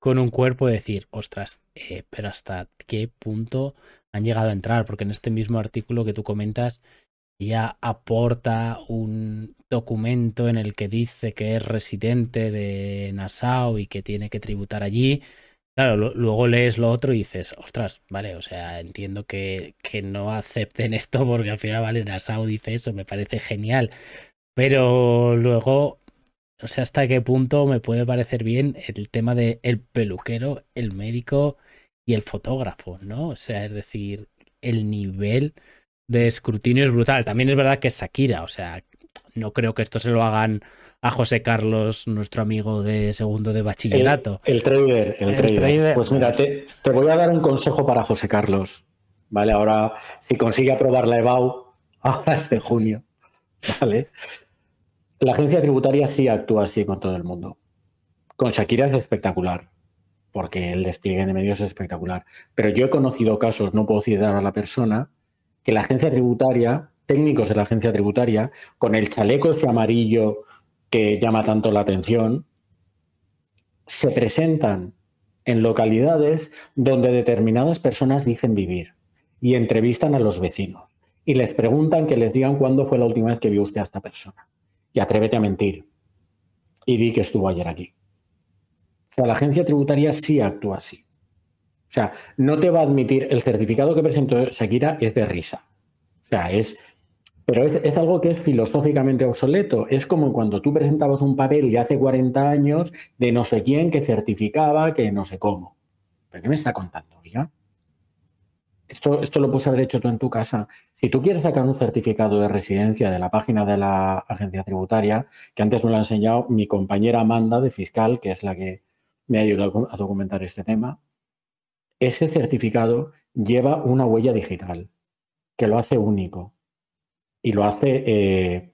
con un cuerpo de decir, ostras, eh, pero hasta qué punto han llegado a entrar. Porque en este mismo artículo que tú comentas, ya aporta un documento en el que dice que es residente de Nassau y que tiene que tributar allí. Claro, luego lees lo otro y dices, ostras, vale, o sea, entiendo que, que no acepten esto porque al final, vale, Nassau dice eso, me parece genial. Pero luego, o sea, hasta qué punto me puede parecer bien el tema de el peluquero, el médico y el fotógrafo, ¿no? O sea, es decir, el nivel de escrutinio es brutal. También es verdad que es Shakira, o sea, no creo que esto se lo hagan a José Carlos, nuestro amigo de segundo de bachillerato. El, trader, el, trader. Pues mira, te, voy a dar un consejo para José Carlos. Vale, ahora si consigue aprobar la EBAU, ahora es de junio. Vale. La agencia tributaria sí actúa así con todo el mundo. Con Shakira es espectacular, porque el despliegue de medios es espectacular. Pero yo he conocido casos, no puedo citar a la persona, que la agencia tributaria, técnicos de la agencia tributaria, con el chaleco ese amarillo que llama tanto la atención, se presentan en localidades donde determinadas personas dicen vivir y entrevistan a los vecinos y les preguntan que les digan cuándo fue la última vez que vio usted a esta persona. Y atrévete a mentir. Y di que estuvo ayer aquí. O sea, la agencia tributaria sí actúa así. O sea, no te va a admitir el certificado que presentó Shakira es de risa. O sea, es pero es, algo que es filosóficamente obsoleto. Es como cuando tú presentabas un papel de hace 40 años de no sé quién que certificaba que no sé cómo. ¿Pero qué me está contando, ya? Esto, esto lo puedes haber hecho tú en tu casa. Si tú quieres sacar un certificado de residencia de la página de la agencia tributaria, que antes me lo ha enseñado mi compañera Amanda de fiscal, que es la que me ha ayudado a documentar este tema, ese certificado lleva una huella digital que lo hace único y lo hace eh,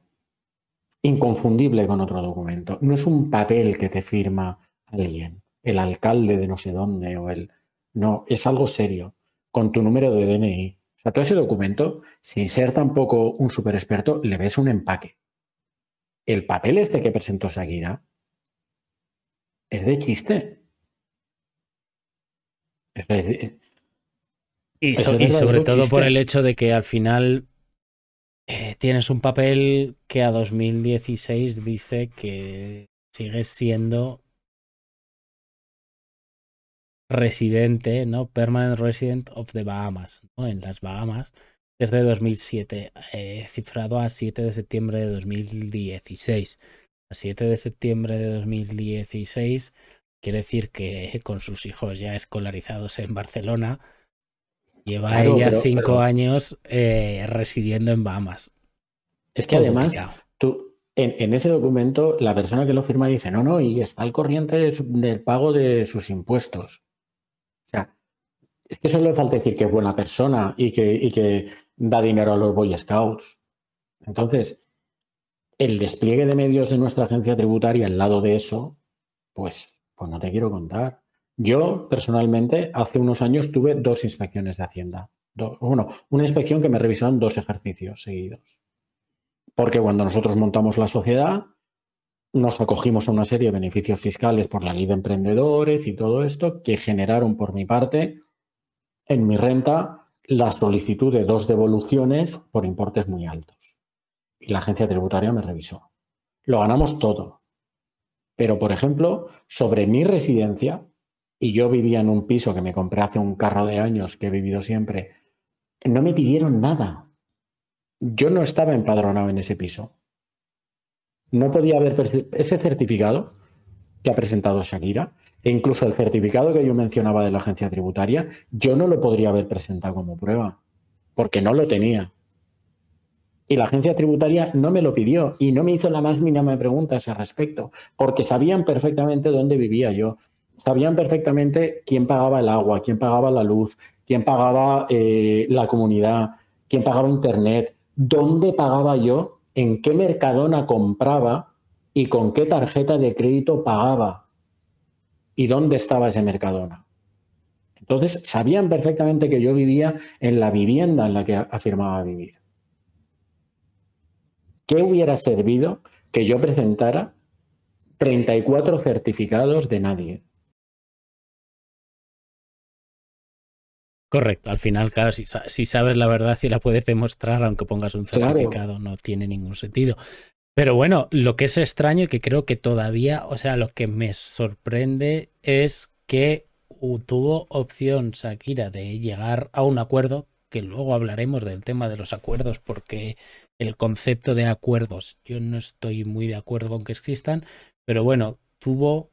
inconfundible con otro documento. No es un papel que te firma alguien, el alcalde de no sé dónde o el... No, es algo serio, con tu número de DNI. O sea, todo ese documento, sin ser tampoco un super experto, le ves un empaque. El papel este que presentó Sagira es de chiste. y, sobre todo por el hecho de que al final eh, tienes un papel que a 2016 dice que sigues siendo residente, ¿no? Permanent Resident of the Bahamas, ¿no? En las Bahamas, desde 2007, eh, cifrado a 7 de septiembre de 2016. A 7 de septiembre de 2016 quiere decir que con sus hijos ya escolarizados en Barcelona, Lleva ella cinco años eh, residiendo en Bahamas. Es que además, tú, en, ese documento, la persona que lo firma dice, no, no, y está al corriente del pago de sus impuestos. O sea, es que eso le falta decir que es buena persona y que, y que da dinero a los Boy Scouts. Entonces, el despliegue de medios de nuestra agencia tributaria al lado de eso, pues, pues no te quiero contar. Yo, personalmente, hace unos años tuve dos inspecciones de Hacienda. bueno, una inspección que me revisaron dos ejercicios seguidos. Porque cuando nosotros montamos la sociedad, nos acogimos a una serie de beneficios fiscales por la ley de emprendedores y todo esto que generaron por mi parte en mi renta la solicitud de dos devoluciones por importes muy altos. Y la agencia tributaria me revisó. Lo ganamos todo. Pero, por ejemplo, sobre mi residencia, y yo vivía en un piso que me compré hace un carro de años que he vivido siempre, no me pidieron nada. Yo no estaba empadronado en ese piso. No podía haber ese certificado que ha presentado Shakira, e incluso el certificado que yo mencionaba de la agencia tributaria, yo no lo podría haber presentado como prueba, porque no lo tenía. Y la agencia tributaria no me lo pidió y no me hizo la más mínima pregunta a ese respecto, porque sabían perfectamente dónde vivía yo, sabían perfectamente quién pagaba el agua, quién pagaba la luz, quién pagaba eh, la comunidad, quién pagaba Internet, dónde pagaba yo, en qué mercadona compraba y con qué tarjeta de crédito pagaba y dónde estaba ese mercadona. Entonces, sabían perfectamente que yo vivía en la vivienda en la que afirmaba vivir. ¿Qué hubiera servido que yo presentara 34 certificados de nadie? Correcto, al final, claro, si, sabes la verdad y la puedes demostrar, aunque pongas un certificado, no tiene ningún sentido. Pero bueno, lo que es extraño y que creo que todavía, o sea, lo que me sorprende es que tuvo opción Shakira de llegar a un acuerdo, que luego hablaremos del tema de los acuerdos, porque el concepto de acuerdos. Yo no estoy muy de acuerdo con que existan, pero bueno, tuvo,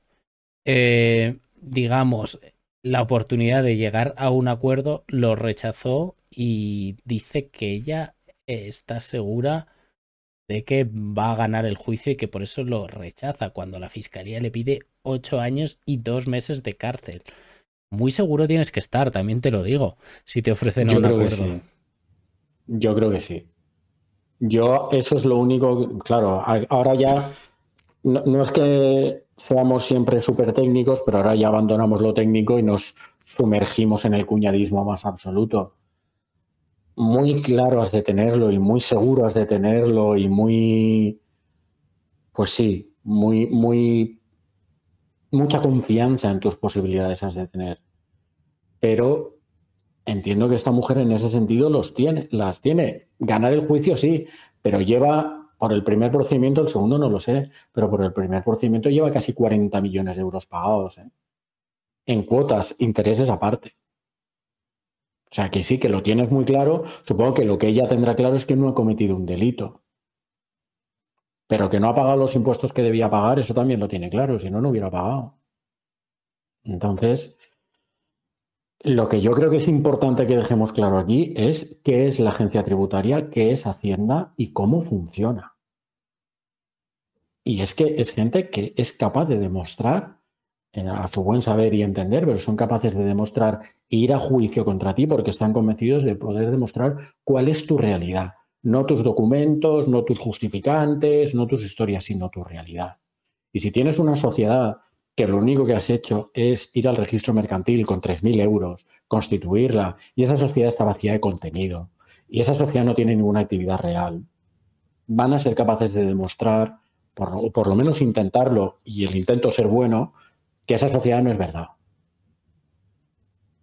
eh, digamos, la oportunidad de llegar a un acuerdo, lo rechazó y dice que ella está segura de que va a ganar el juicio y que por eso lo rechaza cuando la fiscalía le pide ocho años y dos meses de cárcel. Muy seguro tienes que estar, también te lo digo, si te ofrecen un acuerdo. Yo creo que sí. Yo, eso es lo único, claro, ahora ya no, es que seamos siempre súper técnicos, pero ahora ya abandonamos lo técnico y nos sumergimos en el cuñadismo más absoluto. Muy claro has de tenerlo y muy seguro has de tenerlo y muy, pues sí, muy, muy, mucha confianza en tus posibilidades has de tener. Pero entiendo que esta mujer en ese sentido los tiene, las tiene. Ganar el juicio sí, pero lleva por el primer procedimiento, el segundo no lo sé, pero por el primer procedimiento lleva casi 40 millones de euros pagados ¿eh? en cuotas, intereses aparte. O sea que sí, que lo tienes muy claro. Supongo que lo que ella tendrá claro es que no ha cometido un delito. Pero que no ha pagado los impuestos que debía pagar, eso también lo tiene claro, si no, no hubiera pagado. Entonces, lo que yo creo que es importante que dejemos claro aquí es qué es la agencia tributaria, qué es Hacienda y cómo funciona. Y es que es gente que es capaz de demostrar, a su buen saber y entender, pero son capaces de demostrar e ir a juicio contra ti porque están convencidos de poder demostrar cuál es tu realidad. No tus documentos, no tus justificantes, no tus historias, sino tu realidad. Y si tienes una sociedad que lo único que has hecho es ir al registro mercantil con 3.000 euros, constituirla, y esa sociedad está vacía de contenido, y esa sociedad no tiene ninguna actividad real, van a ser capaces de demostrar, por, por lo menos intentarlo, y el intento ser bueno, que esa sociedad no es verdad.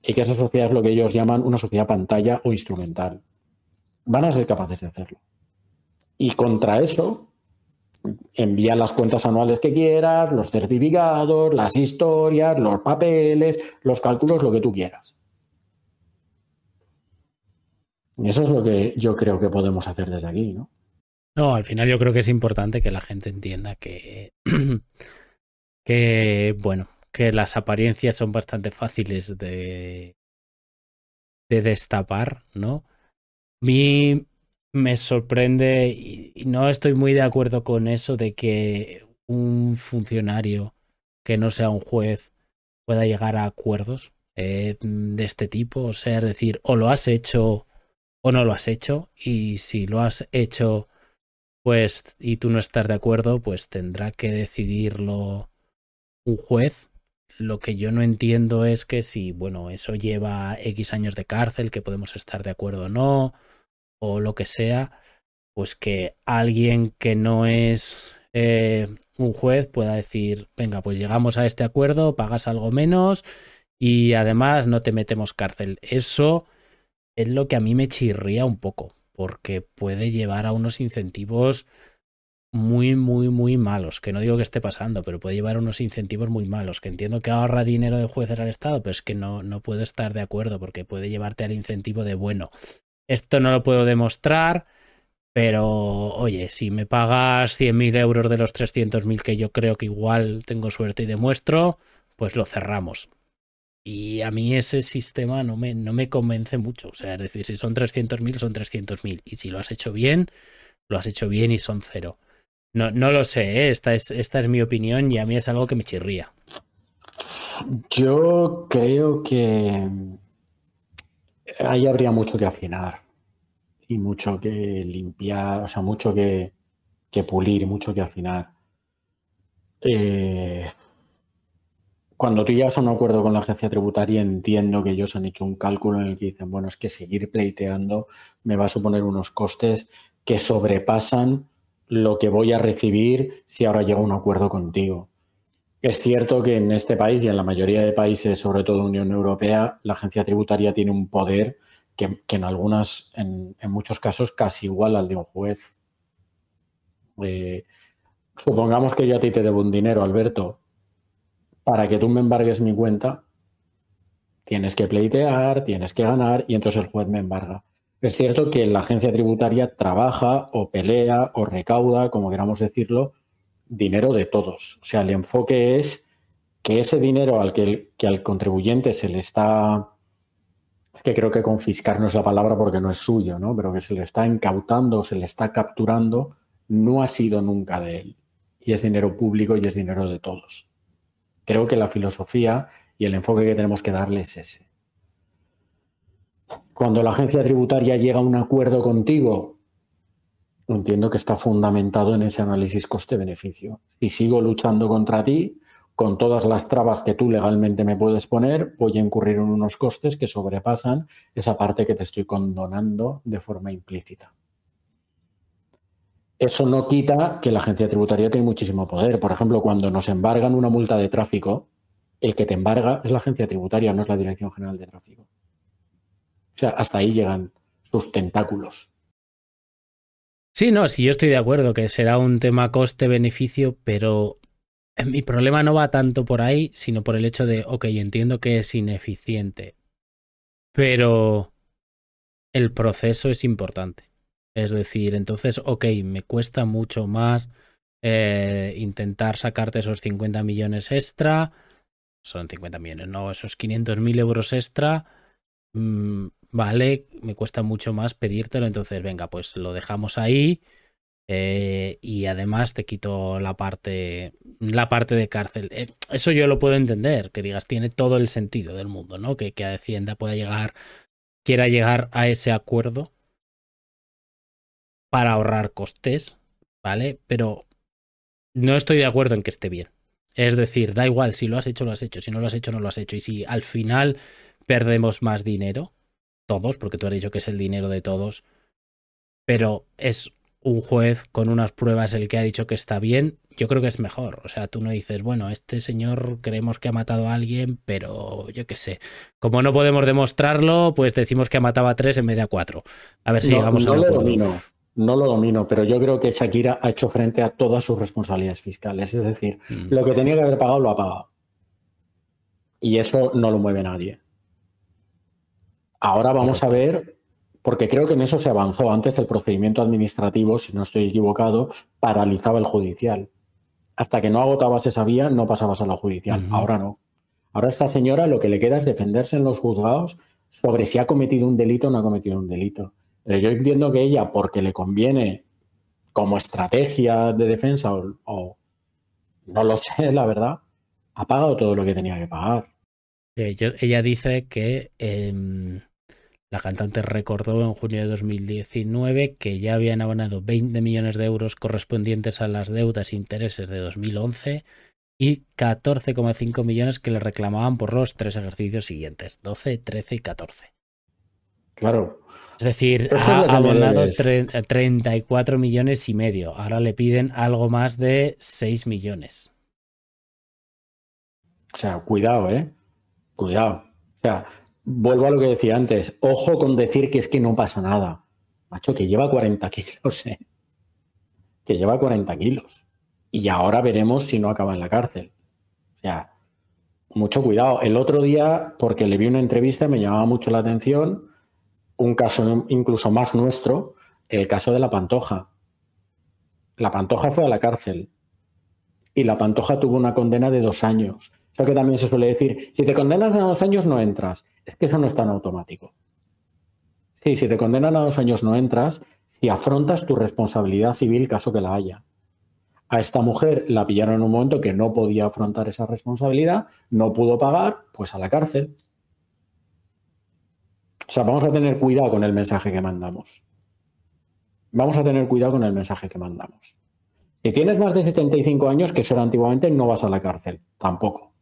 Y que esa sociedad es lo que ellos llaman una sociedad pantalla o instrumental. Van a ser capaces de hacerlo. Y contra eso, envía las cuentas anuales que quieras, los certificados, las historias, los papeles, los cálculos, lo que tú quieras. Eso es lo que yo creo que podemos hacer desde aquí, ¿no? No, al final yo creo que es importante que la gente entienda que, que bueno, que las apariencias son bastante fáciles de, de destapar, ¿no? Mi, me sorprende y no estoy muy de acuerdo con eso de que un funcionario que no sea un juez pueda llegar a acuerdos eh, de este tipo. O sea, es decir, o lo has hecho o no lo has hecho. Y si lo has hecho, pues, y tú no estás de acuerdo, pues tendrá que decidirlo un juez. lo que yo no entiendo es que si, bueno, eso lleva X años de cárcel, que podemos estar de acuerdo o no, o lo que sea, pues que alguien que no es eh, un juez pueda decir, venga, pues llegamos a este acuerdo, pagas algo menos y además no te metemos cárcel. Eso es lo que a mí me chirría un poco, porque puede llevar a unos incentivos muy, muy, muy malos, que no digo que esté pasando, pero puede llevar a unos incentivos muy malos, que entiendo que ahorra dinero de jueces al Estado, pero es que no, no puedo estar de acuerdo, porque puede llevarte al incentivo de, bueno, esto no lo puedo demostrar, pero oye, si me pagas 100.000 euros de los 300.000 que yo creo que igual tengo suerte y demuestro, pues lo cerramos. Y a mí ese sistema no me, no me convence mucho. O sea, es decir, si son 300.000, son 300.000. Y si lo has hecho bien, lo has hecho bien y son cero. No, no lo sé, ¿eh? esta, es, esta es mi opinión y a mí es algo que me chirría. Yo creo que ahí habría mucho que afinar y mucho que limpiar, o sea, mucho que, que pulir, mucho que afinar. Eh, cuando tú llegas a un acuerdo con la agencia tributaria, entiendo que ellos han hecho un cálculo en el que dicen, bueno, es que seguir pleiteando me va a suponer unos costes que sobrepasan lo que voy a recibir si ahora llego a un acuerdo contigo. Es cierto que en este país y en la mayoría de países, sobre todo Unión Europea, la agencia tributaria tiene un poder que, en algunas, en, muchos casos, casi igual al de un juez. Eh, supongamos que yo a ti te debo un dinero, Alberto, para que tú me embargues mi cuenta, tienes que pleitear, tienes que ganar y entonces el juez me embarga. Es cierto que la agencia tributaria trabaja o pelea o recauda, como queramos decirlo, dinero de todos. O sea, el enfoque es que ese dinero al que, al contribuyente se le está, que creo que confiscar no es la palabra porque no es suyo, ¿no? pero que se le está incautando, se le está capturando, no ha sido nunca de él. Y es dinero público y es dinero de todos. Creo que la filosofía y el enfoque que tenemos que darle es ese. Cuando la agencia tributaria llega a un acuerdo contigo, entiendo que está fundamentado en ese análisis coste-beneficio. Si sigo luchando contra ti, con todas las trabas que tú legalmente me puedes poner, voy a incurrir en unos costes que sobrepasan esa parte que te estoy condonando de forma implícita. Eso no quita que la agencia tributaria tiene muchísimo poder. Por ejemplo, cuando nos embargan una multa de tráfico, el que te embarga es la agencia tributaria, no es la Dirección General de Tráfico. O sea, hasta ahí llegan sus tentáculos. Sí, no, sí, yo estoy de acuerdo que será un tema coste-beneficio, pero mi problema no va tanto por ahí, sino por el hecho de, ok, entiendo que es ineficiente, pero el proceso es importante. Es decir, entonces, ok, me cuesta mucho más eh, intentar sacarte esos 50 millones extra, son 50 millones, no, esos 500 mil euros extra, mm, vale, me cuesta mucho más pedírtelo, entonces venga, pues lo dejamos ahí eh, y además te quito la parte, la parte de cárcel. Eh, eso yo lo puedo entender, que digas, tiene todo el sentido del mundo, ¿no? Que, que Hacienda pueda llegar, quiera llegar a ese acuerdo para ahorrar costes, ¿vale? Pero no estoy de acuerdo en que esté bien. Es decir, da igual, si lo has hecho, lo has hecho, si no lo has hecho, no lo has hecho. Y si al final perdemos más dinero, todos, porque tú has dicho que es el dinero de todos, pero es un juez con unas pruebas el que ha dicho que está bien, yo creo que es mejor. O sea, tú no dices, bueno, este señor creemos que ha matado a alguien, pero yo qué sé. Como no podemos demostrarlo, pues decimos que ha matado a tres en vez de a cuatro. A ver si llegamos no a lo domino, no lo domino, pero yo creo que Shakira ha hecho frente a todas sus responsabilidades fiscales. Es decir, mm. lo que tenía que haber pagado lo ha pagado. Y eso no lo mueve nadie. Ahora vamos a ver, porque creo que en eso se avanzó antes el procedimiento administrativo, si no estoy equivocado, paralizaba el judicial. Hasta que no agotabas esa vía, no pasabas a la judicial. Ahora no. Ahora esta señora lo que le queda es defenderse en los juzgados sobre si ha cometido un delito o no ha cometido un delito. Pero yo entiendo que ella, porque le conviene como estrategia de defensa o, no lo sé, la verdad, ha pagado todo lo que tenía que pagar. ella dice que em, la cantante recordó en junio de 2019 que ya habían abonado 20 millones de euros correspondientes a las deudas e intereses de 2011 y 14,5 millones que le reclamaban por los tres ejercicios siguientes, 12, 13 y 14. Claro. Es decir, ha abonado 34 millones y medio. Ahora le piden algo más de 6 millones. O sea, cuidado, ¿eh? Cuidado. O sea, vuelvo a lo que decía antes. Ojo con decir que es que no pasa nada. Macho, que lleva 40 kilos, ¿eh? Que lleva 40 kilos y ahora veremos si no acaba en la cárcel. O sea, mucho cuidado. El otro día, porque le vi una entrevista, me llamaba mucho la atención un caso incluso más nuestro, el caso de la Pantoja. La Pantoja fue a la cárcel y la Pantoja tuvo una condena de dos años. O sea que también se suele decir, si te condenas a dos años no entras. Es que eso no es tan automático. Sí, si te condenan a dos años no entras si afrontas tu responsabilidad civil caso que la haya. A esta mujer la pillaron en un momento que no podía afrontar esa responsabilidad, no pudo pagar, pues a la cárcel. O sea, vamos a tener cuidado con el mensaje que mandamos. Vamos a tener cuidado con el mensaje que mandamos. Si tienes más de 75 años, que eso era antiguamente, no vas a la cárcel. Tampoco.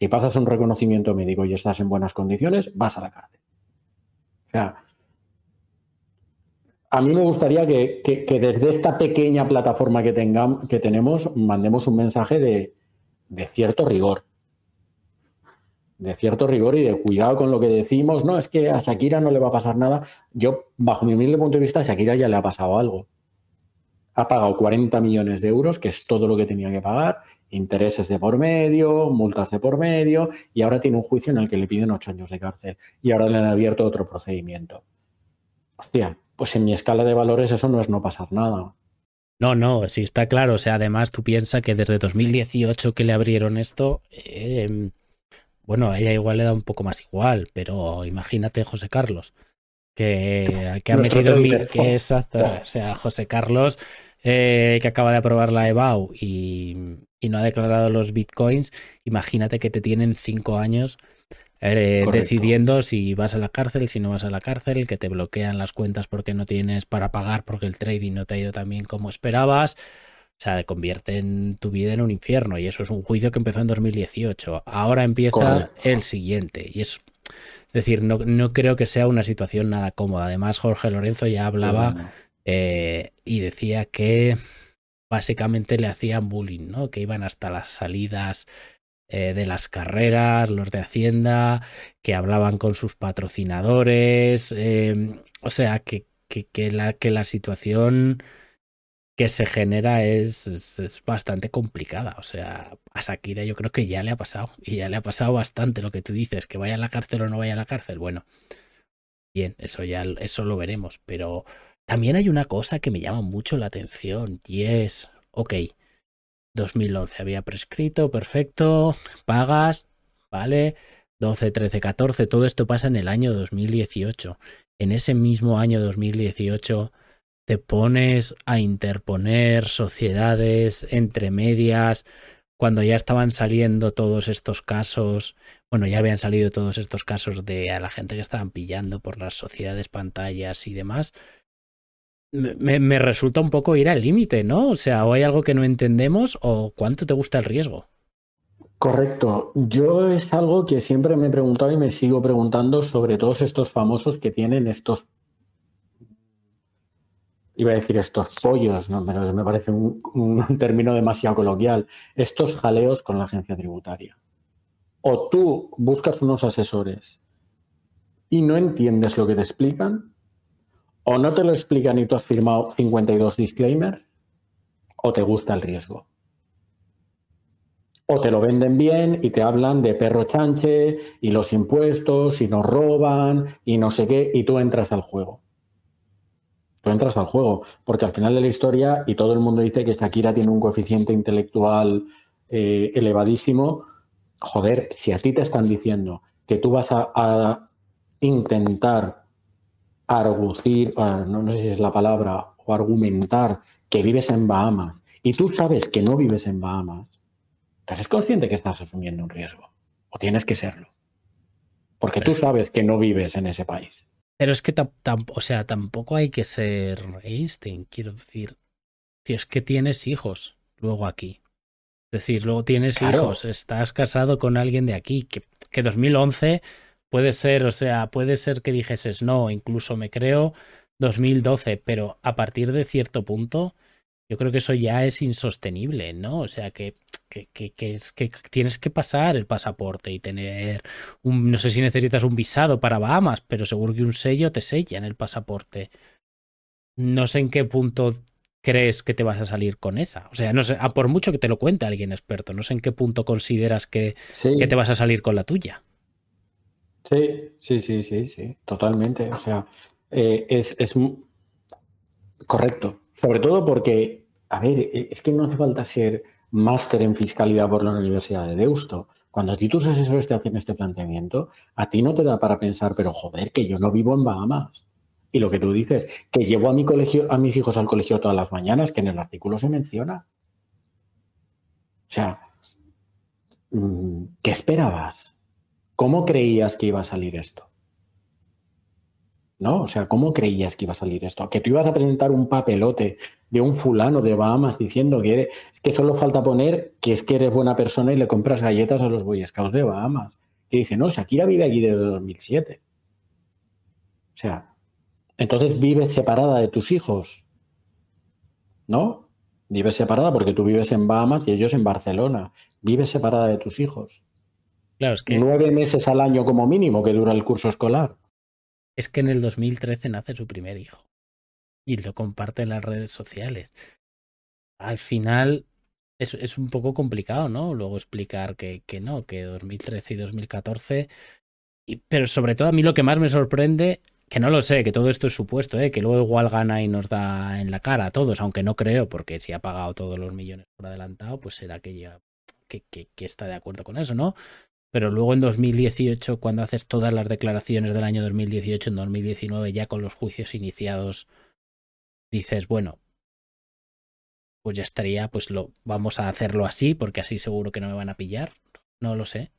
Si pasas un reconocimiento médico y estás en buenas condiciones, vas a la cárcel. O sea, a mí me gustaría que, desde esta pequeña plataforma que, tengamos, que tenemos mandemos un mensaje de, cierto rigor. De cierto rigor y de cuidado con lo que decimos. No, es que a Shakira no le va a pasar nada. Yo, bajo mi humilde punto de vista, a Shakira ya le ha pasado algo. Ha pagado 40 millones de euros, que es todo lo que tenía que pagar, intereses de por medio, multas de por medio, y ahora tiene un juicio en el que le piden ocho años de cárcel. Y ahora le han abierto otro procedimiento. Hostia, pues en mi escala de valores eso no es no pasar nada. No, no, sí está claro. O sea, además tú piensas que desde 2018 que le abrieron esto, em, bueno, a ella igual le da un poco más igual, pero imagínate José Carlos, que, ha metido mil, que exacto, o sea, José Carlos, eh, que acaba de aprobar la EBAU y, y no ha declarado los bitcoins, imagínate que te tienen cinco años eh, decidiendo si vas a la cárcel, si no vas a la cárcel, que te bloquean las cuentas porque no tienes para pagar porque el trading no te ha ido tan bien como esperabas. O sea, convierte en tu vida en un infierno y eso es un juicio que empezó en 2018. Ahora empieza el siguiente y es, es decir, no, no, creo que sea una situación nada cómoda. Además, Jorge Lorenzo ya hablaba eh, y decía que básicamente le hacían bullying, ¿no? Que iban hasta las salidas eh, de las carreras, los de Hacienda, que hablaban con sus patrocinadores. Em, o sea, que, que, la, que la situación que se genera es, es, bastante complicada. O sea, a Shakira yo creo que ya le ha pasado. Y ya le ha pasado bastante lo que tú dices, que vaya a la cárcel o no vaya a la cárcel. Bueno, bien, eso ya eso lo veremos. Pero también hay una cosa que me llama mucho la atención. Y es, ok, 2011 había prescrito, perfecto, pagas, ¿vale? 12, 13, 14, todo esto pasa en el año 2018. En ese mismo año 2018 te pones a interponer sociedades entre medias, cuando ya estaban saliendo todos estos casos, bueno, ya habían salido todos estos casos de a la gente que estaban pillando por las sociedades pantallas y demás, me, resulta un poco ir al límite, ¿no? O sea, o hay algo que no entendemos o cuánto te gusta el riesgo. Correcto. Yo es algo que siempre me he preguntado y me sigo preguntando sobre todos estos famosos que tienen estos, iba a decir estos pollos, no, me parece un, un término demasiado coloquial, estos jaleos con la agencia tributaria. O tú buscas unos asesores y no entiendes lo que te explican, o no te lo explican y tú has firmado 52 disclaimers, o te gusta el riesgo. O te lo venden bien y te hablan de perro chanche y los impuestos y nos roban y no sé qué, y tú entras al juego. Tú entras al juego, porque al final de la historia, y todo el mundo dice que Shakira tiene un coeficiente intelectual eh, elevadísimo, joder, si a ti te están diciendo que tú vas a intentar argucir, ah, no, no sé si es la palabra, o argumentar que vives en Bahamas y tú sabes que no vives en Bahamas, entonces es consciente que estás asumiendo un riesgo. O tienes que serlo. Porque tú sabes que no vives en ese país. Pero es que, o sea, tampoco hay que ser Einstein, quiero decir. Si es que tienes hijos luego aquí. Es decir, luego tienes hijos, estás casado con alguien de aquí, que, que 2011 puede ser, o sea, puede ser que dijeses no, incluso me creo 2012, pero a partir de cierto punto, yo creo que eso ya es insostenible, ¿no? O sea, que, que, que, es, que tienes que pasar el pasaporte y tener un, no sé si necesitas un visado para Bahamas, pero seguro que un sello te sella en el pasaporte. No sé en qué punto crees que te vas a salir con esa. O sea, no sé, a por mucho que te lo cuente alguien experto, no sé en qué punto consideras que, que te vas a salir con la tuya. Sí, sí, sí, sí, sí, totalmente. O sea, eh, es, es correcto. Sobre todo porque, a ver, e, es que no hace falta ser máster en fiscalidad por la Universidad de Deusto. Cuando a ti tus asesores te hacen este planteamiento, a ti no te da para pensar, pero joder, que yo no vivo en Bahamas. Y lo que tú dices, que llevo a mi colegio, a mis hijos al colegio todas las mañanas, que en el artículo se menciona. O sea, mm, ¿qué esperabas? ¿Cómo creías que iba a salir esto? ¿No? O sea, ¿cómo creías que iba a salir esto? Que tú ibas a presentar un papelote de un fulano de Bahamas diciendo que, eres, que solo falta poner que es que eres buena persona y le compras galletas a los Boy Scouts de Bahamas. Y dice, no, Shakira vive aquí desde 2007. O sea, entonces vives separada de tus hijos. ¿No? Vives separada porque tú vives en Bahamas y ellos en Barcelona. Vives separada de tus hijos. Claro, es que... Nueve meses al año como mínimo que dura el curso escolar. Es que en el 2013 nace su primer hijo y lo comparte en las redes sociales. Al final es, es un poco complicado, ¿no? Luego explicar que, que no, que 2013 y 2014... Y, pero sobre todo a mí lo que más me sorprende que no lo sé, que todo esto es supuesto, ¿eh? que luego igual gana y nos da en la cara a todos, aunque no creo, porque si ha pagado todos los millones por adelantado, pues será que, ya, que, que, está de acuerdo con eso, ¿no? Pero luego en 2018, cuando haces todas las declaraciones del año 2018, en 2019, ya con los juicios iniciados, dices, bueno, pues ya estaría, pues lo vamos a hacerlo así, porque así seguro que no me van a pillar. No lo sé.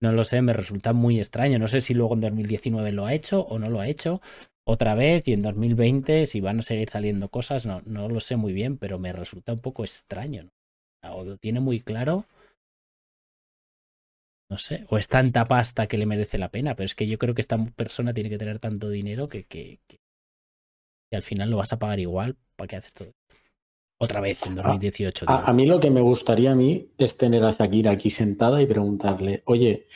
No lo sé, me resulta muy extraño. No sé si luego en 2019 lo ha hecho o no lo ha hecho otra vez y en 2020 si van a seguir saliendo cosas, no, no lo sé muy bien, pero me resulta un poco extraño. ¿no? O lo tiene muy claro. No sé, o es tanta pasta que le merece la pena, pero es que yo creo que esta persona tiene que tener tanto dinero que, que, que, al final lo vas a pagar igual. ¿Para qué haces todo esto? Otra vez en 2018. A, a, mí lo que me gustaría a mí es tener a Shakira aquí sentada y preguntarle, oye,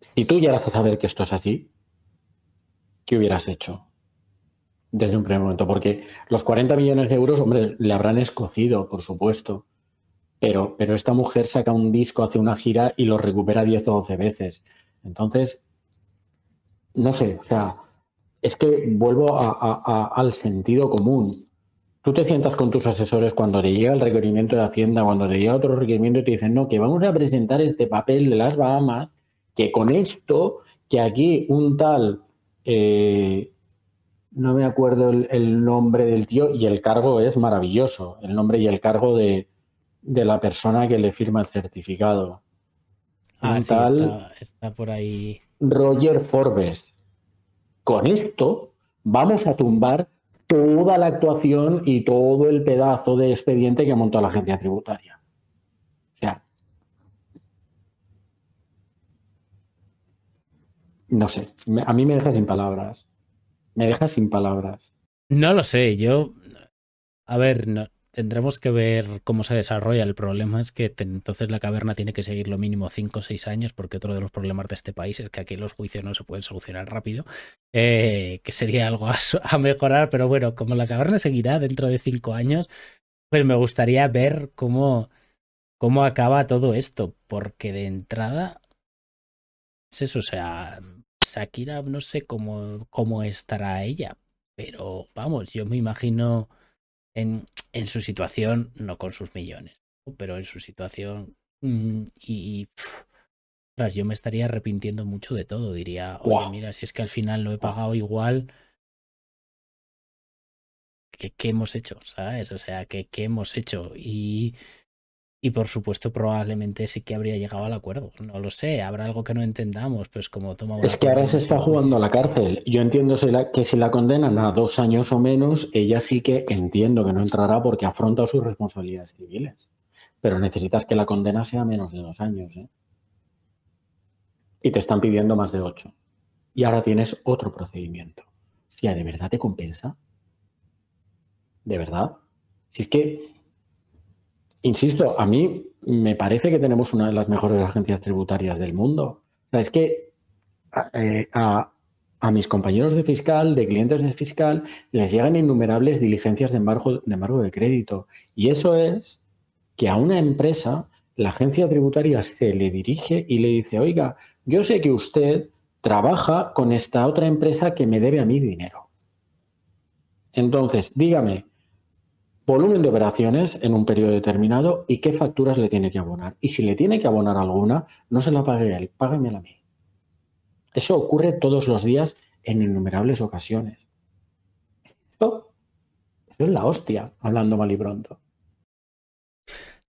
si tú llegas a saber que esto es así, ¿qué hubieras hecho? Desde un primer momento, porque los 40 millones de euros, hombre, le habrán escocido, por supuesto. Pero, pero esta mujer saca un disco, hace una gira y lo recupera 10 o 12 veces. Entonces, no sé, o sea, es que vuelvo al sentido común. Tú te sientas con tus asesores cuando te llega el requerimiento de Hacienda, cuando te llega otro requerimiento y te dicen, no, que vamos a presentar este papel de las Bahamas, que con esto, que aquí un tal, eh, no me acuerdo el, nombre del tío, y el cargo es maravilloso, el nombre y el cargo de, de la persona que le firma el certificado. Ah, sí, tal está, está por ahí. Roger Forbes. Con esto vamos a tumbar toda la actuación y todo el pedazo de expediente que montó la agencia tributaria. O sea, no sé, a mí me deja sin palabras. Me deja sin palabras. No lo sé, yo, a ver, no, tendremos que ver cómo se desarrolla. El problema es que entonces la caverna tiene que seguir lo mínimo 5 o 6 años, porque otro de los problemas de este país es que aquí los juicios no se pueden solucionar rápido, eh, que sería algo a, mejorar, pero bueno, como la caverna seguirá dentro de 5 años, pues me gustaría ver cómo, cómo acaba todo esto, porque de entrada es eso, o sea, Shakira no sé cómo, cómo estará ella, pero vamos, yo me imagino en, en su situación, no con sus millones, pero en su situación mmm, y, pff, tras, yo me estaría arrepintiendo mucho de todo, diría, oye, wow. mira, si es que al final lo he pagado igual, ¿qué, qué hemos hecho? ¿Sabes? O sea, ¿qué, qué hemos hecho? Y, y por supuesto, probablemente sí que habría llegado al acuerdo. No lo sé, habrá algo que no entendamos, pues como toma Es que ahora se está jugando a la cárcel. Yo entiendo que si la condenan a dos años o menos, ella sí que entiendo que no entrará porque afronta sus responsabilidades civiles. pero necesitas que la condena sea menos de dos años. ¿eh? Y te están pidiendo más de ocho. Y ahora tienes otro procedimiento. ya ¿de verdad te compensa? ¿De verdad? Si es que, insisto, a mí me parece que tenemos una de las mejores agencias tributarias del mundo. es que eh, a, mis compañeros de fiscal, de clientes de fiscal, les llegan innumerables diligencias de de embargo de crédito. Y eso es que a una empresa la agencia tributaria se le dirige y le dice, oiga, yo sé que usted trabaja con esta otra empresa que me debe a mí dinero. Entonces, dígame, volumen de operaciones en un periodo determinado y qué facturas le tiene que abonar. Y si le tiene que abonar alguna, no se la pague él, págamela a mí. Eso ocurre todos los días en innumerables ocasiones. Esto, es la hostia, hablando mal y pronto.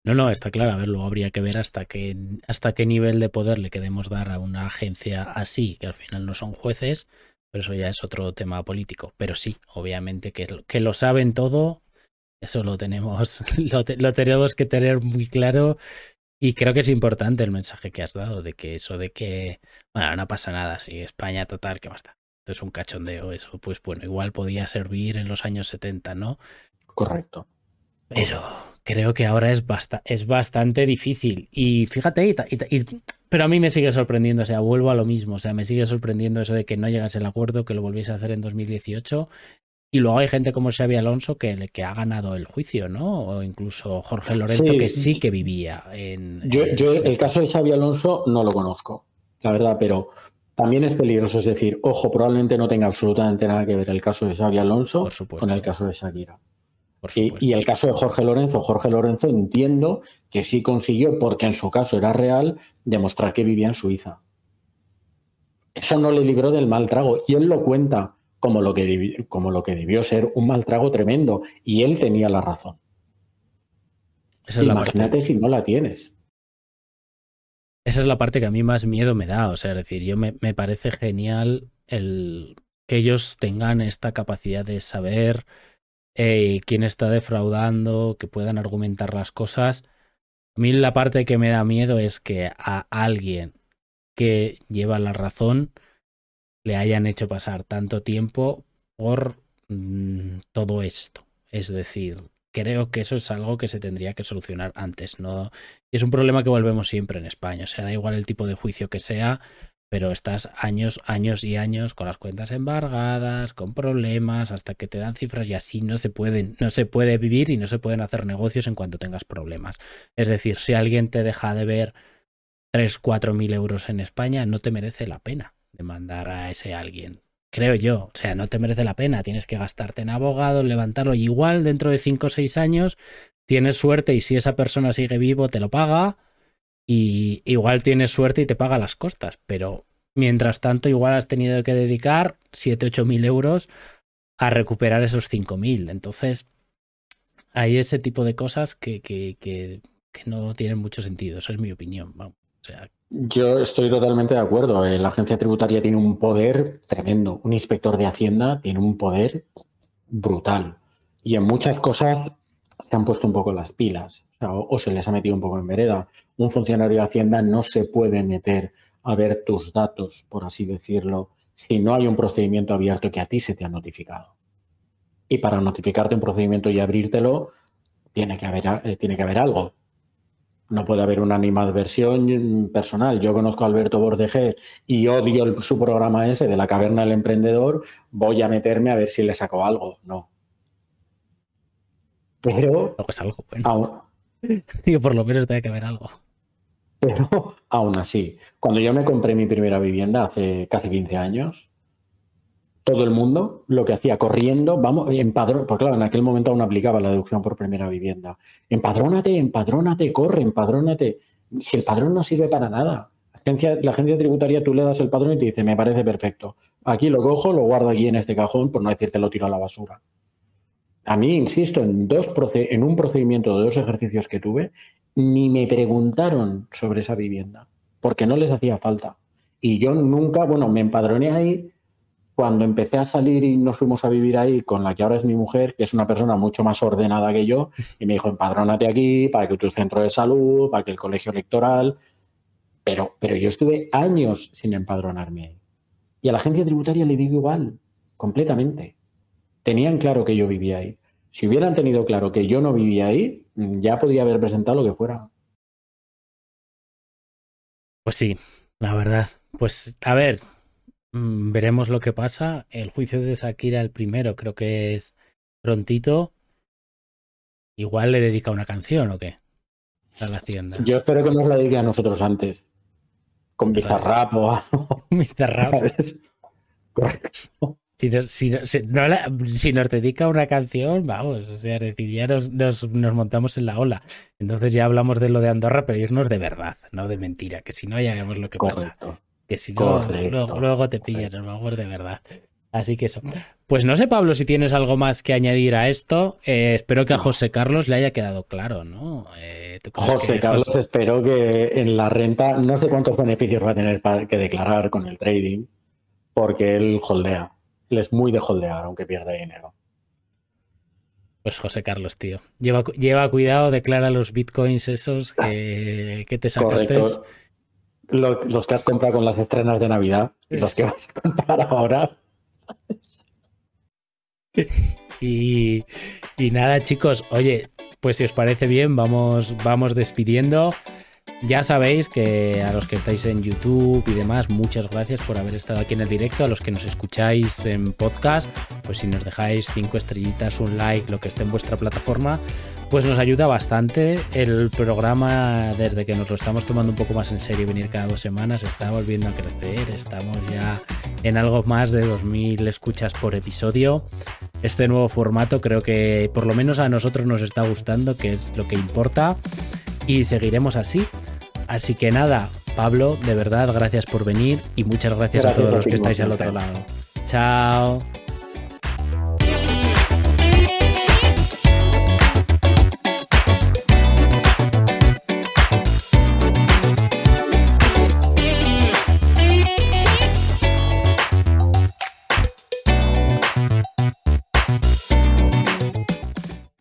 No, no, está claro. A ver, luego habría que ver hasta qué, hasta qué nivel de poder le queremos dar a una agencia así, que al final no son jueces, pero eso ya es otro tema político. Pero sí, obviamente que, que lo saben todo, eso lo tenemos, lo, lo tenemos que tener muy claro y creo que es importante el mensaje que has dado de que eso de que, bueno, no pasa nada, si España total, ¿qué más está? Es un cachondeo eso, pues bueno, igual podía servir en los años 70, ¿no? Correcto. Pero creo que ahora es, es bastante difícil. Y fíjate, pero a mí me sigue sorprendiendo, o sea, vuelvo a lo mismo, o sea, me sigue sorprendiendo eso de que no llegase el acuerdo, que lo volviese a hacer en 2018 y luego hay gente como Xavi Alonso que, que ha ganado el juicio, ¿no? O incluso Jorge Lorenzo que sí que vivía en. Yo, yo el caso de Xavi Alonso no lo conozco, la verdad, pero también es peligroso. Es decir, ojo, probablemente no tenga absolutamente nada que ver el caso de Xavi Alonso con el caso de Shakira. Y, y, el caso de Jorge Lorenzo, Jorge Lorenzo entiendo que sí consiguió, porque en su caso era real, demostrar que vivía en Suiza. Eso no le libró del mal trago. Y él lo cuenta como lo que, debió, como lo que debió ser un mal trago tremendo. Y él tenía la razón. Imagínate si no la tienes. Esa es la parte que a mí más miedo me da. O sea, es decir, yo me, me parece genial el que ellos tengan esta capacidad de saber quién está defraudando, que puedan argumentar las cosas. A mí la parte que me da miedo es que a alguien que lleva la razón le hayan hecho pasar tanto tiempo por mm, todo esto. Es decir, creo que eso es algo que se tendría que solucionar antes. ¿no? Y es un problema que volvemos siempre en España. O sea, da igual el tipo de juicio que sea, pero estás años, años y años con las cuentas embargadas, con problemas, hasta que te dan cifras y así no se pueden, no se puede vivir y no se pueden hacer negocios en cuanto tengas problemas. Es decir, si alguien te deja de ver 3, 4 mil euros en España, no te merece la pena demandar a ese alguien. Creo yo. O sea, no te merece la pena. Tienes que gastarte en abogado, levantarlo. Igual dentro de 5 o 6 años tienes suerte y si esa persona sigue vivo te lo paga. Y igual tienes suerte y te paga las costas. Pero mientras tanto, igual has tenido que dedicar 7, 8 mil euros a recuperar esos 5 mil. Entonces, hay ese tipo de cosas que, que, que, que, no tienen mucho sentido. Esa es mi opinión. Vamos. O sea, yo estoy totalmente de acuerdo. Eh, la agencia tributaria tiene un poder tremendo. Un inspector de Hacienda tiene un poder brutal. Y en muchas cosas se han puesto un poco las pilas o, se les ha metido un poco en vereda. Un funcionario de Hacienda no se puede meter a ver tus datos, por así decirlo, si no hay un procedimiento abierto que a ti se te ha notificado. Y para notificarte un procedimiento y abrírtelo, tiene que haber, eh, tiene que haber algo no puede haber una animadversión personal. Yo conozco a Alberto Bordejer y odio su programa ese de la caverna del emprendedor. Voy a meterme a ver si le saco algo. No. Pero. es algo bueno. Digo, por lo menos tiene que haber algo. Pero aún así, cuando yo me compré mi primera vivienda hace casi 15 años, todo el mundo lo que hacía corriendo, vamos, empadrón, porque claro, en aquel momento aún aplicaba la deducción por primera vivienda. Empadrónate, empadrónate, corre, empadrónate. Si el padrón no sirve para nada. La agencia, tributaria, tú le das el padrón y te dice, me parece perfecto. Aquí lo cojo, lo guardo aquí en este cajón, por no decirte lo tiro a la basura. A mí, insisto, en, dos en un procedimiento de dos ejercicios que tuve, ni me preguntaron sobre esa vivienda, porque no les hacía falta. Y yo nunca, bueno, me empadroné ahí cuando empecé a salir y nos fuimos a vivir ahí con la que ahora es mi mujer, que es una persona mucho más ordenada que yo, y me dijo, empadrónate aquí para que tu centro de salud, para que el colegio electoral. Pero, pero yo estuve años sin empadronarme ahí. Y a la agencia tributaria le digo igual, completamente. Tenían claro que yo vivía ahí. Si hubieran tenido claro que yo no vivía ahí, ya podía haber presentado lo que fuera. Pues sí, la verdad. Pues a ver, veremos lo que pasa. El juicio de Shakira, el primero, creo que es prontito. Igual le dedica una canción o qué. A la hacienda. Yo espero que nos la dedique a nosotros antes. Con Bizarrap o algo. Bizarrap. Si nos, si, si, nos, dedica una canción, vamos, o sea, decir, ya nos, nos, montamos en la ola. Entonces ya hablamos de lo de Andorra, pero irnos de verdad, no de mentira, que si no ya vemos lo que pasa que si no, luego, te pillas, a lo de verdad. Así que eso. Pues no sé, Pablo, si tienes algo más que añadir a esto. Eh, espero que a José Carlos le haya quedado claro, ¿no? Eh, José Carlos, espero que en la renta, no sé cuántos beneficios va a tener para que declarar con el trading, porque él holdea. Él es muy de holdear, aunque pierda dinero. Pues José Carlos, tío. Lleva, lleva cuidado, declara los bitcoins esos que, que te sacaste los que has comprado con las estrenas de Navidad y los que vas a comprar ahora. Y, y, nada, chicos, oye, pues si os parece bien, vamos, vamos despidiendo. Ya sabéis que a los que estáis en YouTube y demás, muchas gracias por haber estado aquí en el directo. A los que nos escucháis en podcast, pues si nos dejáis cinco estrellitas, un like, lo que esté en vuestra plataforma, pues nos ayuda bastante. El programa, desde que nos lo estamos tomando un poco más en serio, venir cada dos semanas, está volviendo a crecer. Estamos ya en algo más de 2.000 escuchas por episodio. Este nuevo formato creo que por lo menos a nosotros nos está gustando, que es lo que importa. Y seguiremos así. Así que nada, Pablo, de verdad, gracias por venir y muchas gracias, a todos los que estáis al otro lado. Chao.